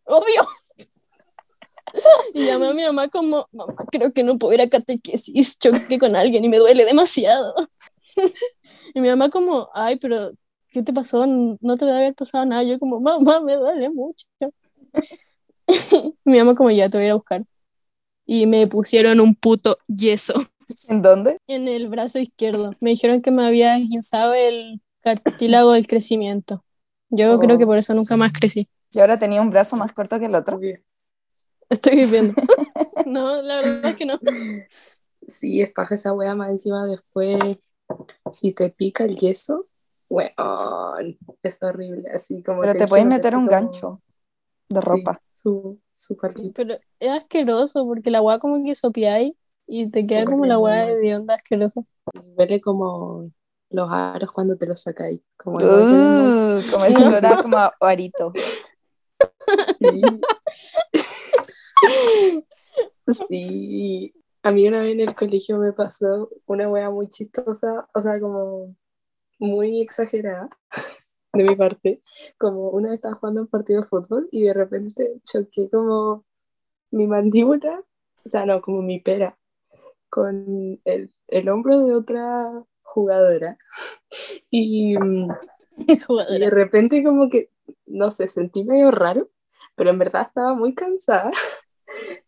Obvio. Y llamé a mi mamá como, mamá, creo que no puedo ir a catequesis, choqué con alguien y me duele demasiado. Y mi mamá como, ay, pero ¿qué te pasó? No te debe haber pasado nada. Yo como, mamá, me duele mucho. Mi mamá como ya te voy a ir a buscar. Y me pusieron un puto yeso ¿En dónde? en el brazo izquierdo. Me dijeron que me había esguinzado el cartílago del crecimiento. Yo creo que Oh. por eso nunca más crecí. Y ahora tenía un brazo más corto que el otro. Estoy viviendo. No, la verdad es que no. Sí, es paja esa wea más encima después. Si te pica el yeso, weón, es horrible. Así como Pero te pueden que meter un gancho de Sí, ropa. su, su. Pero es asqueroso porque la weá como que sopiáis y te queda como la weá de onda asquerosa. Huele como los aros cuando te los sacáis. Como el Uh, como ese olor como a arito. Sí. Sí. A mí una vez en el colegio me pasó una wea muy chistosa, o sea, como muy exagerada de mi parte. Como una vez estaba jugando un partido de fútbol y de repente choqué como mi mandíbula, o sea, no, como mi pera, con el, el hombro de otra jugadora. Y, mm, y de Jugadora. repente como que, no sé, sentí medio raro, pero en verdad estaba muy cansada.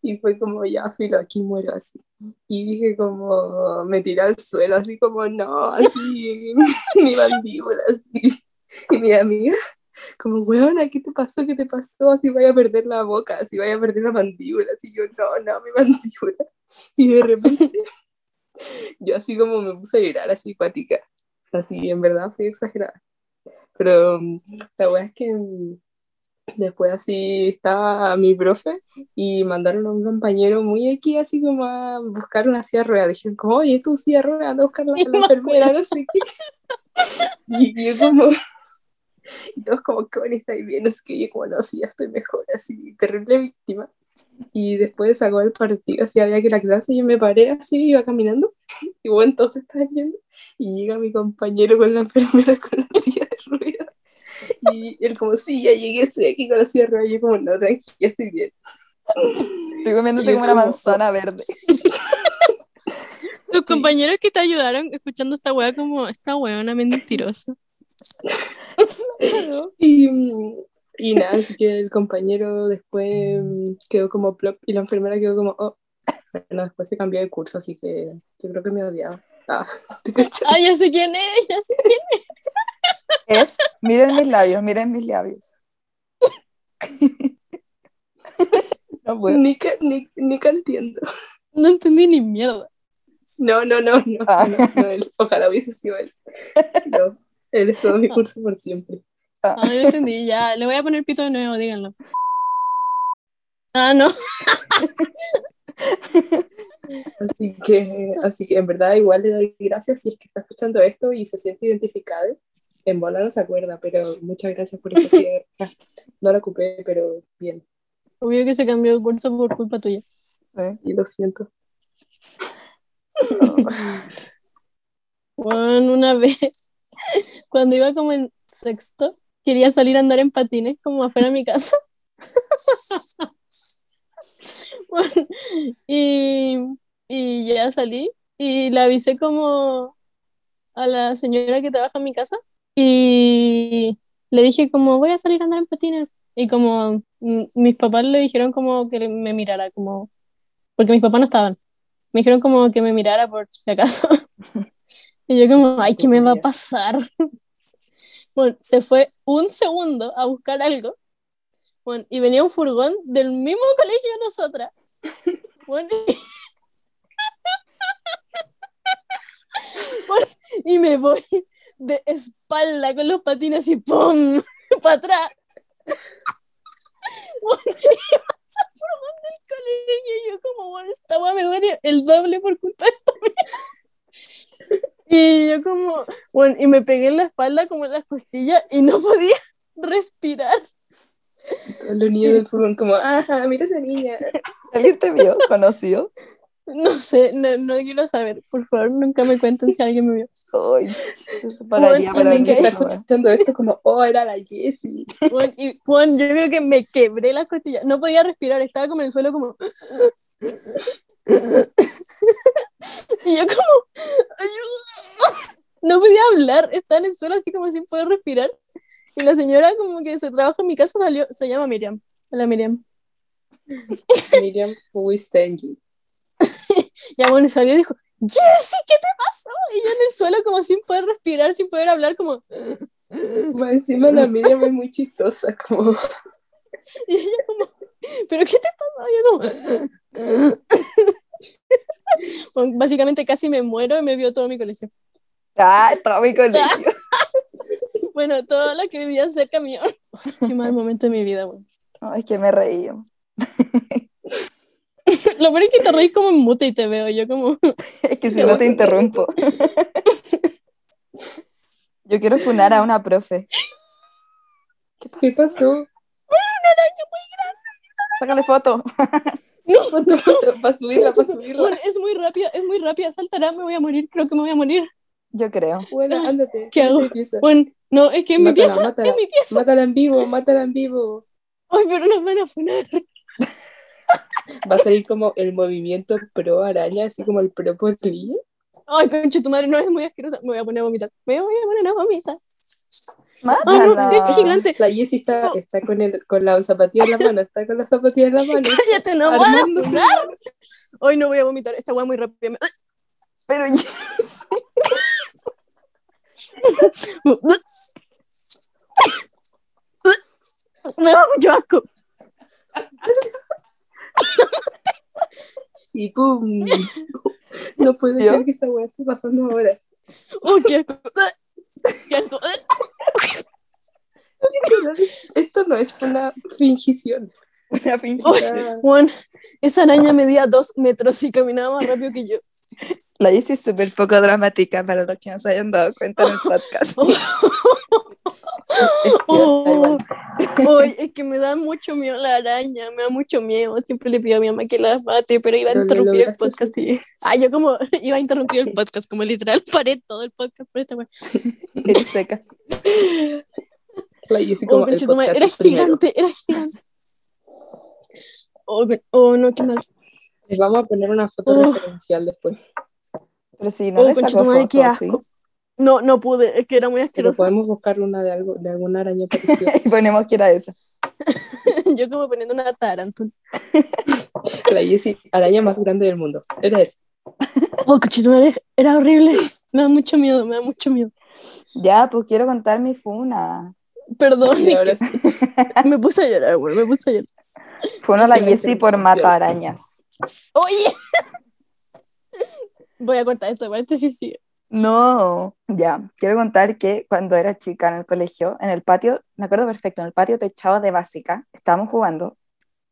Y fue como, ya, filo, aquí muero así. Y dije como, me tiré al suelo, así como, no, así, mi mandíbula, así. Y mi amiga, como, weona, ¿qué te pasó? ¿Qué te pasó? Así vaya a perder la boca, así vaya a perder la mandíbula. Así yo, no, no, mi mandíbula. Y de repente, yo así como me puse a llorar, así cuática. Así, en verdad, fui exagerada. Pero la verdad es que después así estaba mi profe y mandaron a un compañero muy aquí así como a buscar una silla de ruedas. Dijeron como, oye, tu silla de ruedas, anda a buscar la, la enfermera, no sé qué. Y yo como, y todos como, ¿qué bueno estáis bien? Qué, y yo como, no, sí, ya estoy mejor, así, terrible víctima. Y después sacó el partido, así había que ir a clase, y yo me paré así, iba caminando, y bueno, entonces estaba yendo, y llega mi compañero con la enfermera con la silla de ruedas. Y él como, sí, ya llegué, estoy aquí con la ruedas, y yo como, no, tranqui, ya estoy bien. Estoy comiéndote como una como- manzana verde. Tus compañeros que te ayudaron escuchando esta weá como esta weona mentirosa. Y, y nada, así que el compañero después mm, quedó como plop y la enfermera quedó como, oh. Bueno, después se cambió de curso, así que yo creo que me odiaba. Ah. Ah, ya sé quién es, ya sé. Es, miren mis labios, miren mis labios. No puedo. Ni, que, ni, ni que entiendo. No entendí ni mierda. No, no, no, no, Ah. no, no, él. Ojalá hubiese sido él. No, él es todo mi curso por siempre. Ah, no entendí, ya. Le voy a poner pito de nuevo, díganlo. Ah, no. Así que, así que en verdad igual le doy gracias si es que está escuchando esto y se siente identificado. En bola no se acuerda, pero muchas gracias por esa tierra. No la ocupé, pero bien. Obvio que se cambió de curso por culpa tuya. Y lo siento. Bueno, una vez, cuando iba como en sexto, quería salir a andar en patines como afuera de mi casa. Bueno, y, y ya salí y le avisé como a la señora que trabaja en mi casa y le dije como voy a salir a andar en patines y como mis papás le dijeron como que me mirara como porque mis papás no estaban. Me dijeron como que me mirara por si acaso. Y yo como ay qué me va a pasar bueno se fue un segundo a buscar algo. Bueno, y venía un furgón del mismo colegio de nosotras. Bueno, y... Bueno, y me voy de espalda con los patines y ¡pum! para atrás. Bueno, y pasa el furgón del colegio y yo como, bueno, esta weá me duele el doble por culpa de esta mierda. Y yo como, bueno, y me pegué en la espalda como en las costillas y no podía respirar. Los niños del fútbol como, ajá, mira esa niña. ¿Alguien te vio? ¿Conoció? No sé, no, no quiero saber. Por favor, nunca me cuenten si alguien me vio. Ay, Bueno, para que Está escuchando esto como, oh, era la Jessie. Y bueno, yo creo que me quebré las costillas. No podía respirar, estaba como en el suelo como... Y yo como... "Ayuda". No podía hablar, estaba en el suelo así como sin poder respirar. Y la señora como que se trabaja en mi casa salió, se llama Miriam. Hola Miriam. Miriam, we stand you. Ya bueno, salió y dijo, Jessy, ¿qué te pasó? Y yo en el suelo como sin poder respirar, sin poder hablar, como... Más encima la Miriam es muy chistosa, como... Y ella como, ¿pero qué te pasó? Y yo como... Bueno, básicamente casi me muero y me vio todo mi colegio. Ah, todo mi colegio. Bueno, todo lo que vivía cerca mío. Qué mal momento de mi vida, güey. Ay, que me reí. Lo peor es que te reís como en mute y te veo. Yo como... Es que si no te interrumpo. Yo quiero funar a una profe. ¿Qué ¿Qué pasa? pasó? Sácale foto. No, Foto, foto, para subirla, para subirla. Bueno, es muy rápida, es muy rápida. Saltará, me voy a morir. Creo que me voy a morir. Yo creo. Bueno, ándate. ¿Qué hago? Bueno, no, es que en mi pieza, mátala. en mi pieza. Mátala en vivo, mátala en vivo. Ay, pero nos van a funar. Va a salir como el movimiento pro araña, así como el pro polilla. Ay, concha, tu madre no es muy asquerosa. Me voy a poner a vomitar. Me voy a poner a vomitar. Ay, no, es gigante. La Jessie está, está con, el, con la zapatilla en la mano, está con la zapatilla en la mano. Cállate, no voy a funar. Hoy no voy a vomitar. Esta hueá muy rápida. Pero ya- Me da mucho asco. Y pum. No puede ¿Yo? ser que esta weá esté pasando ahora. Oh, qué asco. Qué asco. Esto no es una fingición. una Ya. Juan, esa araña medía dos metros y caminaba más rápido que yo. La Jessie es súper poco dramática para los que no se hayan dado cuenta en el podcast. Oh, es que me da mucho miedo la araña, me da mucho miedo. Siempre le pido a mi mamá que la mate, pero iba a Pero interrumpir el podcast. Y... Ah, yo como iba a interrumpir el podcast, como literal paré todo el podcast por esta wea. Eres seca. La Jessie Oh, como el conchetumare, podcast era primero. gigante, era gigante. Oh, oh, no, qué mal. Les vamos a poner una foto Oh. referencial después. Pero si no Oh, le sacó qué fotos, ¿sí? asco. No, no pude, es que era muy Pero asqueroso. podemos buscar una de algo, de alguna araña parecida. y ponemos que era esa. Yo como poniendo una tarántula. La Jessie, araña más grande del mundo. Era esa. Oh, era horrible. Me da mucho miedo, me da mucho miedo. Ya, pues quiero contar mi funa. Perdón, ahora que me puse a llorar, güey, me puse a llorar. Funa la Jessie por mata arañas. Oye. Voy a cortar esto, paréntesis, sí. No, ya, quiero contar que cuando era chica en el colegio, en el patio, me acuerdo perfecto, en el patio techado de básica, estábamos jugando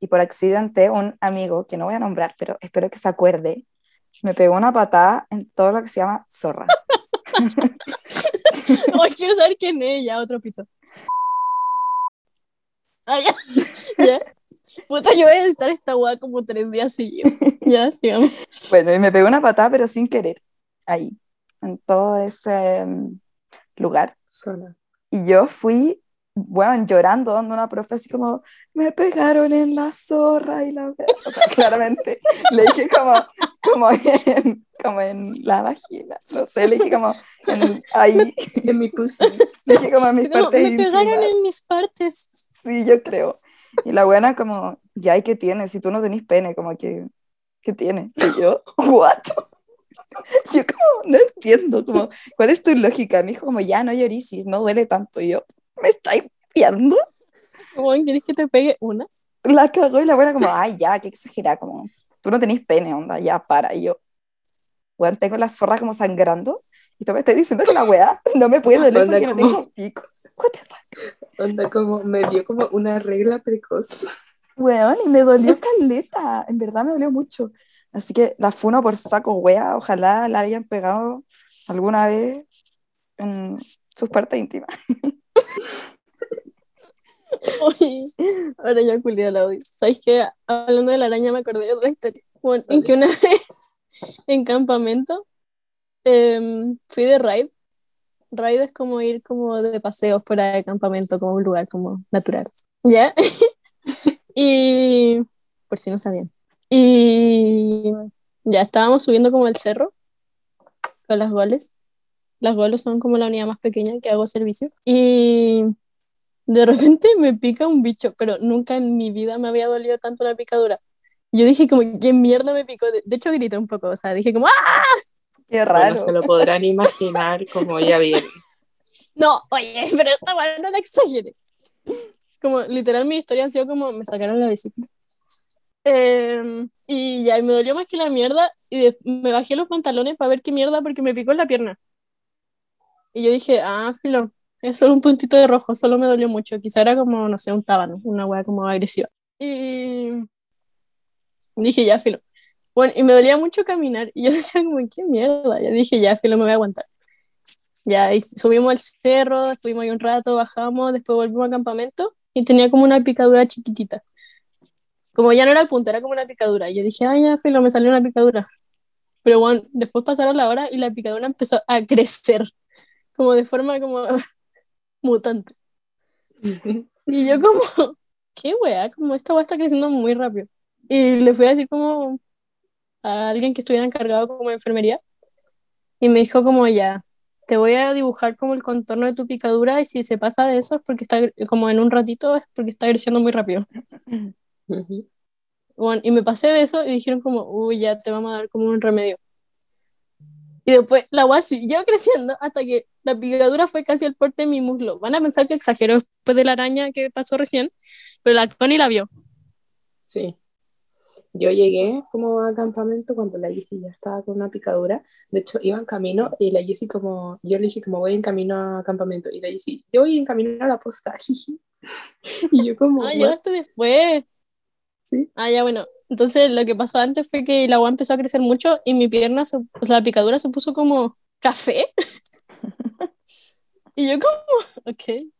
y por accidente un amigo, que no voy a nombrar, pero espero que se acuerde, me pegó una patada en todo lo que se llama zorra. Ay, quiero saber quién es, ya, otro pito. Ah, ya. Ya. Puta, yo voy a editar esta weá como tres días seguidos. Ya, sigamos. Bueno, y me pegó una patada, pero sin querer, ahí, en todo ese mm, lugar. Sola. Y yo fui, bueno, llorando, dando una profe así como, me pegaron en la zorra y la... O sea, claramente le dije como, como, en, como en la vagina, no sé, le dije como en- ahí, En mi pussy. le dije como en mis Como, partes me pegaron íntimas. en mis partes. Sí, yo creo. Y la buena como, ya, ¿y qué tienes? Si tú no tenés pene, como que, ¿qué tiene? Y yo, ¿what? Yo como, no entiendo, como, ¿cuál es tu lógica? Me dijo como, ya, no llorisis, no duele tanto. Y yo, ¿me estáis? Juan, ¿quieres que te pegue una? La cagó y la buena como, ay, ya, qué exagerada, como, tú no tenés pene, onda, ya, para. Y yo, bueno, tengo la zorra como sangrando y tú me estás diciendo que la weá no me puede doler porque no tengo pico. What the fuck? Onda como, me dio como una regla precoz. Weón, y me dolió caleta, en verdad me dolió mucho. Así que la funo por saco, wea, ojalá la hayan pegado alguna vez en sus partes íntimas. Oye, ahora ya culié el audio. ¿Sabes qué? Hablando de la araña me acordé de otra historia. Bueno, en que una vez en campamento em, fui de raid. Raid es como ir como de paseo fuera de campamento, como un lugar como natural. ¿Ya? y por si no sabían. Y ya estábamos subiendo como el cerro con las goles. Las goles son como la unidad más pequeña que hago servicio. Y de repente me pica un bicho, pero nunca en mi vida me había dolido tanto una picadura. Yo dije como, ¿qué mierda me picó? De hecho grité un poco, o sea, dije como, ¡ah! Qué No raro. se lo podrán imaginar como ya bien. No, oye, pero esta weá no la exageré. Como, literal, mi historia ha sido como, me sacaron la bicicleta. Em, y ya, y me dolió más que la mierda, y de- me bajé los pantalones para ver qué mierda, porque me picó en la pierna. Y yo dije, ah, filo, es solo un puntito de rojo, solo me dolió mucho. Quizá era como, no sé, un tábano, una weá como agresiva. Y dije, ya, filo. Bueno, y me dolía mucho caminar, y yo decía como, qué mierda. Ya dije, ya, filo, me voy a aguantar. Ya, y subimos al cerro, estuvimos ahí un rato, bajamos, después volvimos al campamento y tenía como una picadura chiquitita. Como ya no era el punto, era como una picadura. Y yo dije, ay, ya, filo, me salió una picadura. Pero bueno, después pasaron la hora y la picadura empezó a crecer, como de forma como mutante. Y yo como, qué weá, como esta weá está creciendo muy rápido. Y le fui a decir como a alguien que estuviera encargado como de enfermería y me dijo como ya, te voy a dibujar como el contorno de tu picadura y si se pasa de eso es porque está como en un ratito es porque está creciendo muy rápido. Bueno, y me pasé de eso y dijeron como, uy, ya te vamos a dar como un remedio. Y después la agua siguió creciendo hasta que la picadura fue casi al porte de mi muslo. Van a pensar que exagero después de la araña que pasó recién, pero la Connie la vio. Sí. Yo llegué como a campamento cuando la Jessie ya estaba con una picadura. De hecho, iba en camino y la Jessie como, yo le dije como voy en camino a campamento y la Jessie, yo voy en camino a la posta. jiji. Y yo como, Ah, llegaste después. Sí. Ah, ya, bueno. Entonces lo que pasó antes fue que la agua empezó a crecer mucho y mi pierna, se- o sea, la picadura se puso como café. Y yo como, ok.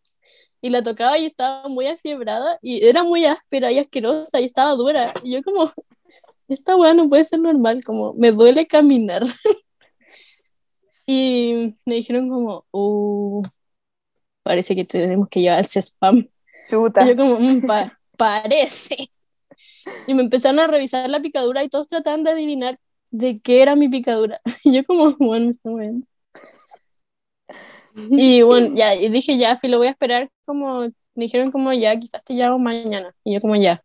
Y la tocaba y estaba muy afiebrada y era muy áspera y asquerosa y estaba dura. Y yo como, esta weá no puede ser normal, como me duele caminar. Y me dijeron como, uh, parece que tenemos que llevar al CESPAM. Chuta. Y yo como, "Mm, pa- parece. Y me empezaron a revisar la picadura y todos trataban de adivinar de qué era mi picadura. Y yo como, bueno, me está moviendo. Y bueno, ya, y dije, ya, Fi, lo voy a esperar como, me dijeron como, ya, quizás te llamo mañana. Y yo como, ya.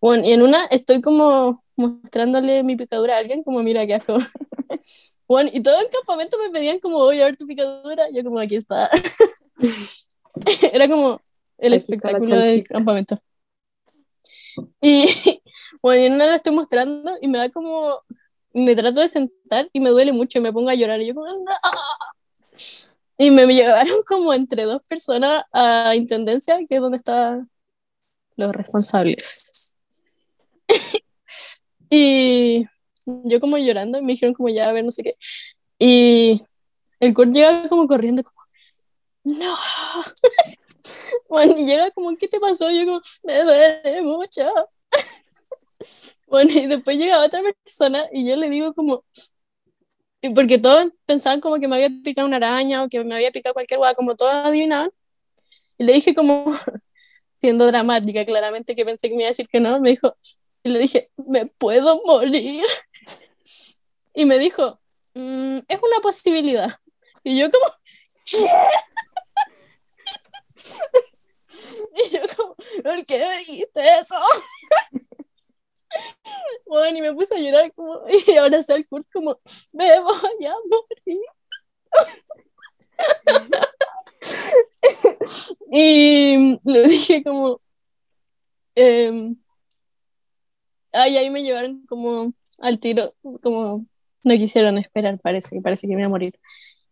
Bueno, y en una estoy como mostrándole mi picadura a alguien, como, mira, qué asco. Bueno, y todo el campamento me pedían como, voy a ver tu picadura. Yo como, aquí está. Era como el Aquí espectáculo del campamento. Y bueno, y en una la estoy mostrando y me da como, me trato de sentar y me duele mucho y me pongo a llorar. Y yo como, "No". Y me llevaron como entre dos personas a Intendencia, que es donde estaban los responsables. y yo como llorando me dijeron como ya, a ver, no sé qué. Y el Kurt llega como corriendo como, no. Bueno, y llega como, ¿qué te pasó? Y yo como, me duele mucho. Bueno, y después llega otra persona y yo le digo como, y porque todos pensaban como que me había picado una araña o que me había picado cualquier hueá, como todos adivinaban. Y le dije como, siendo dramática, claramente que pensé que me iba a decir que no, me dijo, y le dije, me puedo morir. Y me dijo, "Mm, es una posibilidad. Y yo como, ¿qué? Y yo como, ¿por qué me dijiste eso? Bueno, y me puse a llorar como, y está el Kurt como, me voy a morir. Y le dije como, em, ay, ahí me llevaron como al tiro, como no quisieron esperar, parece, parece que me iba a morir.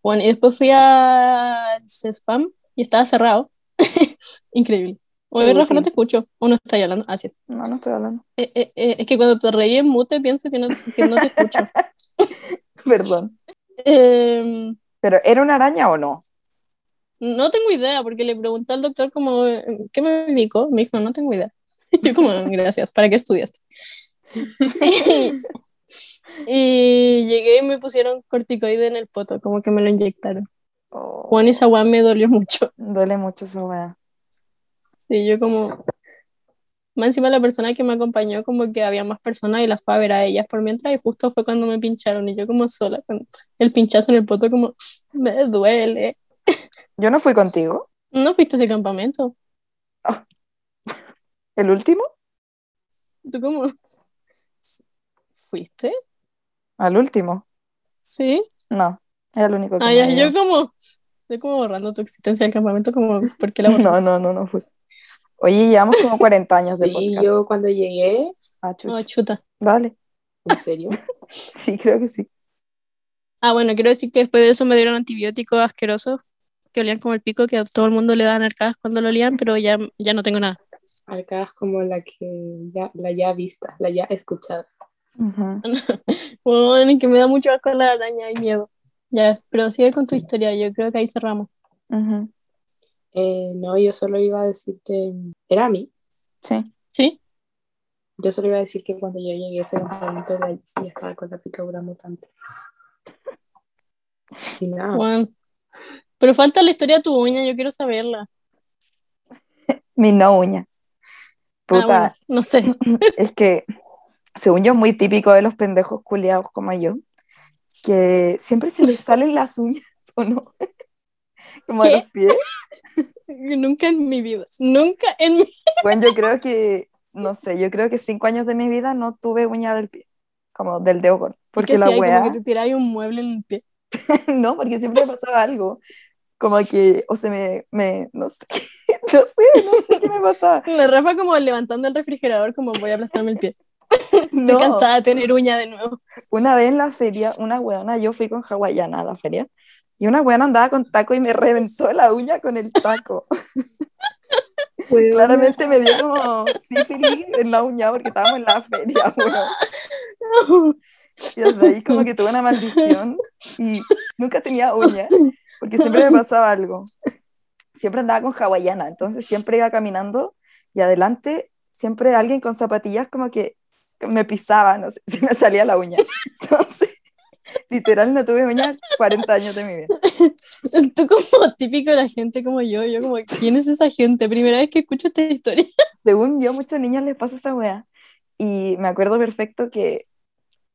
Bueno, y después fui a spam y estaba cerrado. Increíble. Oye, Rafa, no te escucho. ¿O no estás hablando? Ah, sí. No, no estoy hablando. Eh, eh, eh, es que cuando te reí en mute pienso que no, que no te escucho. Perdón. Em, ¿Pero era una araña o no? no tengo idea, porque le pregunté al doctor como, eh, ¿qué me picó? Me dijo, no tengo idea. Yo como, gracias, ¿para qué estudiaste? y, y llegué y me pusieron corticoide en el poto, como que me lo inyectaron. Oh, Juan, esa weá me dolió mucho. duele mucho esa weá. Sí, yo como... Más encima la persona que me acompañó como que había más personas y las fue a ver a ellas por mientras y justo fue cuando me pincharon y yo como sola con el pinchazo en el poto como me duele. Yo no fui contigo. ¿No fuiste a ese campamento? ¿El último? ¿Tú cómo? ¿Fuiste? ¿Al último? ¿Sí? No, es el único que Ah, yo como, yo como borrando tu existencia del campamento, como, ¿por qué la borraste? No, no, no, no fui. Oye, llevamos como 40 años de Sí, podcast. yo cuando llegué, Ah, Oh, chucha. chuta. Dale. en serio, Sí, creo que sí. Ah, bueno, quiero decir que después de eso me dieron antibióticos asquerosos que olían como el pico, que a todo el mundo le dan arcadas cuando lo olían, pero ya, ya no tengo nada. es como la que ya, la ya vista, la ya escuchada. Ujú. Bueno, y que me da mucho asco la araña y miedo. Ya, pero sigue con tu historia, yo creo que ahí cerramos. Ujú. Eh, no, yo solo iba a decir que era a mí. Sí. ¿Sí? Yo solo iba a decir que cuando yo llegué a ese campamento de allí sí estaba con la picadura mutante. Y nada, Bueno. Pero falta la historia de tu uña, yo quiero saberla. Mi no uña. Ah, Puta, bueno, no sé. es que según yo es muy típico de los pendejos culiados como yo, que siempre se les salen las uñas, ¿o no? Como a ¿Qué? los pies. Nunca en mi vida, nunca en mi Bueno, yo creo que, no sé, yo creo que cinco años de mi vida no tuve uña del pie, como del dedo gordo, porque que la si hay wea, como que te tiráis un mueble en el pie. no, porque siempre me pasaba algo, como que, o se me, me, no sé, no sé, no sé qué me pasaba. La Rafa como levantando el refrigerador como voy a aplastarme el pie. Estoy No, cansada de tener uña de nuevo. una vez en la feria, una weona, yo fui con hawaiana a la feria, y una weona andaba con taco y me reventó la uña con el taco. Claramente me dio como sífilis en la uña porque estábamos en la feria, weón. Y desde ahí como que tuve una maldición y nunca tenía uñas porque siempre me pasaba algo. Siempre andaba con hawaiana, entonces siempre iba caminando y adelante siempre alguien con zapatillas como que me pisaba, no sé, se me salía la uña. Entonces, literal no tuve uñas 40 años de mi vida. Tú como típico de la gente como yo, yo como, ¿quién es esa gente? Primera vez que escucho esta historia. Según yo, muchos niños les pasa esa wea. Y me acuerdo perfecto que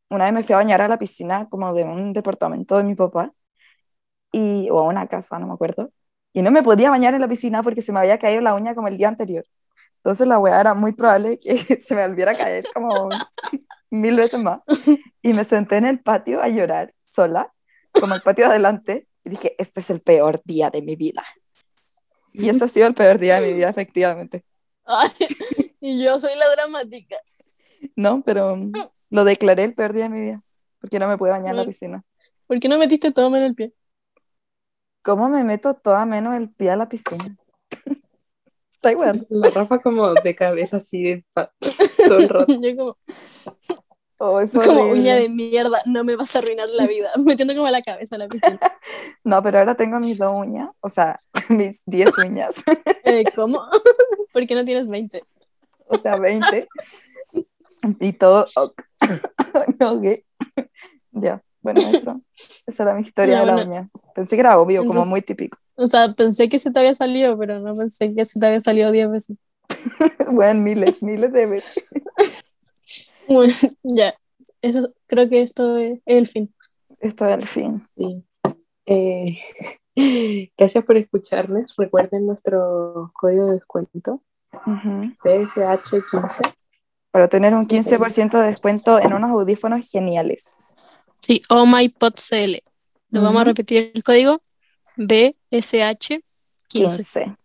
una vez me fui a bañar a la piscina como de un departamento de mi papá, y, o a una casa, no me acuerdo. Y no me podía bañar en la piscina porque se me había caído la uña como el día anterior. Entonces la wea era muy probable que se me volviera a caer como mil veces más. Y me senté en el patio a llorar sola, como el patio de adelante, y dije, este es el peor día de mi vida. Y ese ha sido el peor día de mi vida, efectivamente. Ay, y yo soy la dramática. No, pero mm, lo declaré el peor día de mi vida, porque no me pude bañar en la piscina. ¿Por qué no metiste todo en el pie? ¿Cómo me meto toda menos el pie a la piscina? Está igual. La Rafa como de cabeza así de todo el rato. Yo como, como uña de mierda, no me vas a arruinar la vida. Metiendo como la cabeza a la piscina. No, pero ahora tengo mis dos uñas, o sea, mis 10 uñas, Eh, ¿Cómo? ¿Por qué no tienes 20? o sea, 20. Y todo. ok. No, ¿qué? Ya, bueno, eso. Esa era mi historia Ya, de la bueno. uña. Pensé que era obvio, como Entonces- muy típico. O sea, pensé que se te había salido, pero no pensé que se te había salido 10 veces. Bueno, miles, miles de veces. Bueno, ya. Eso, creo que esto es el fin. Esto es el fin. Sí. Eh, gracias por escucharnos. Recuerden nuestro código de descuento, Ujú. PSH15. Para tener un Sí, 15% de descuento en unos audífonos geniales. Sí, Oh My Pod CL. Lo vamos a repetir el código BSH15. 15.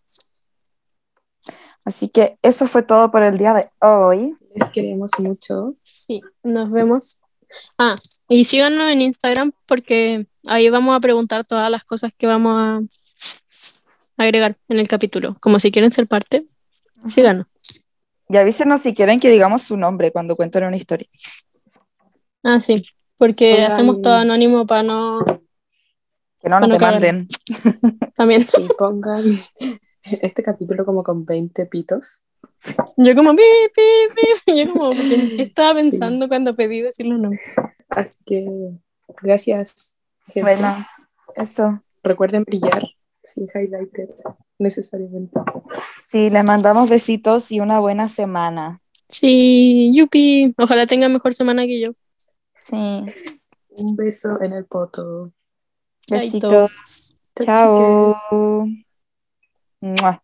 Así que eso fue todo por el día de hoy. Les queremos mucho. Sí, nos vemos. Ah, y síganos en Instagram porque ahí vamos a preguntar todas las cosas que vamos a agregar en el capítulo. Como si quieren ser parte, síganos. Y avísenos si quieren que digamos su nombre cuando cuenten una historia. Ah, sí, porque hacemos todo anónimo para no... Que no nos demanden. También. Y pongan este capítulo como con 20 pitos. Yo como pi, pi, pi. Yo como, ¿qué, estaba Sí. pensando cuando pedí decir los nombres? Así que gracias. gente. Bueno, eso. Recuerden brillar sin highlighter necesariamente. Sí, les mandamos besitos y una buena semana. Sí, yupi. Ojalá tenga mejor semana que yo. Sí. Un beso en el poto. Besitos. Chao. Chao. Mwah.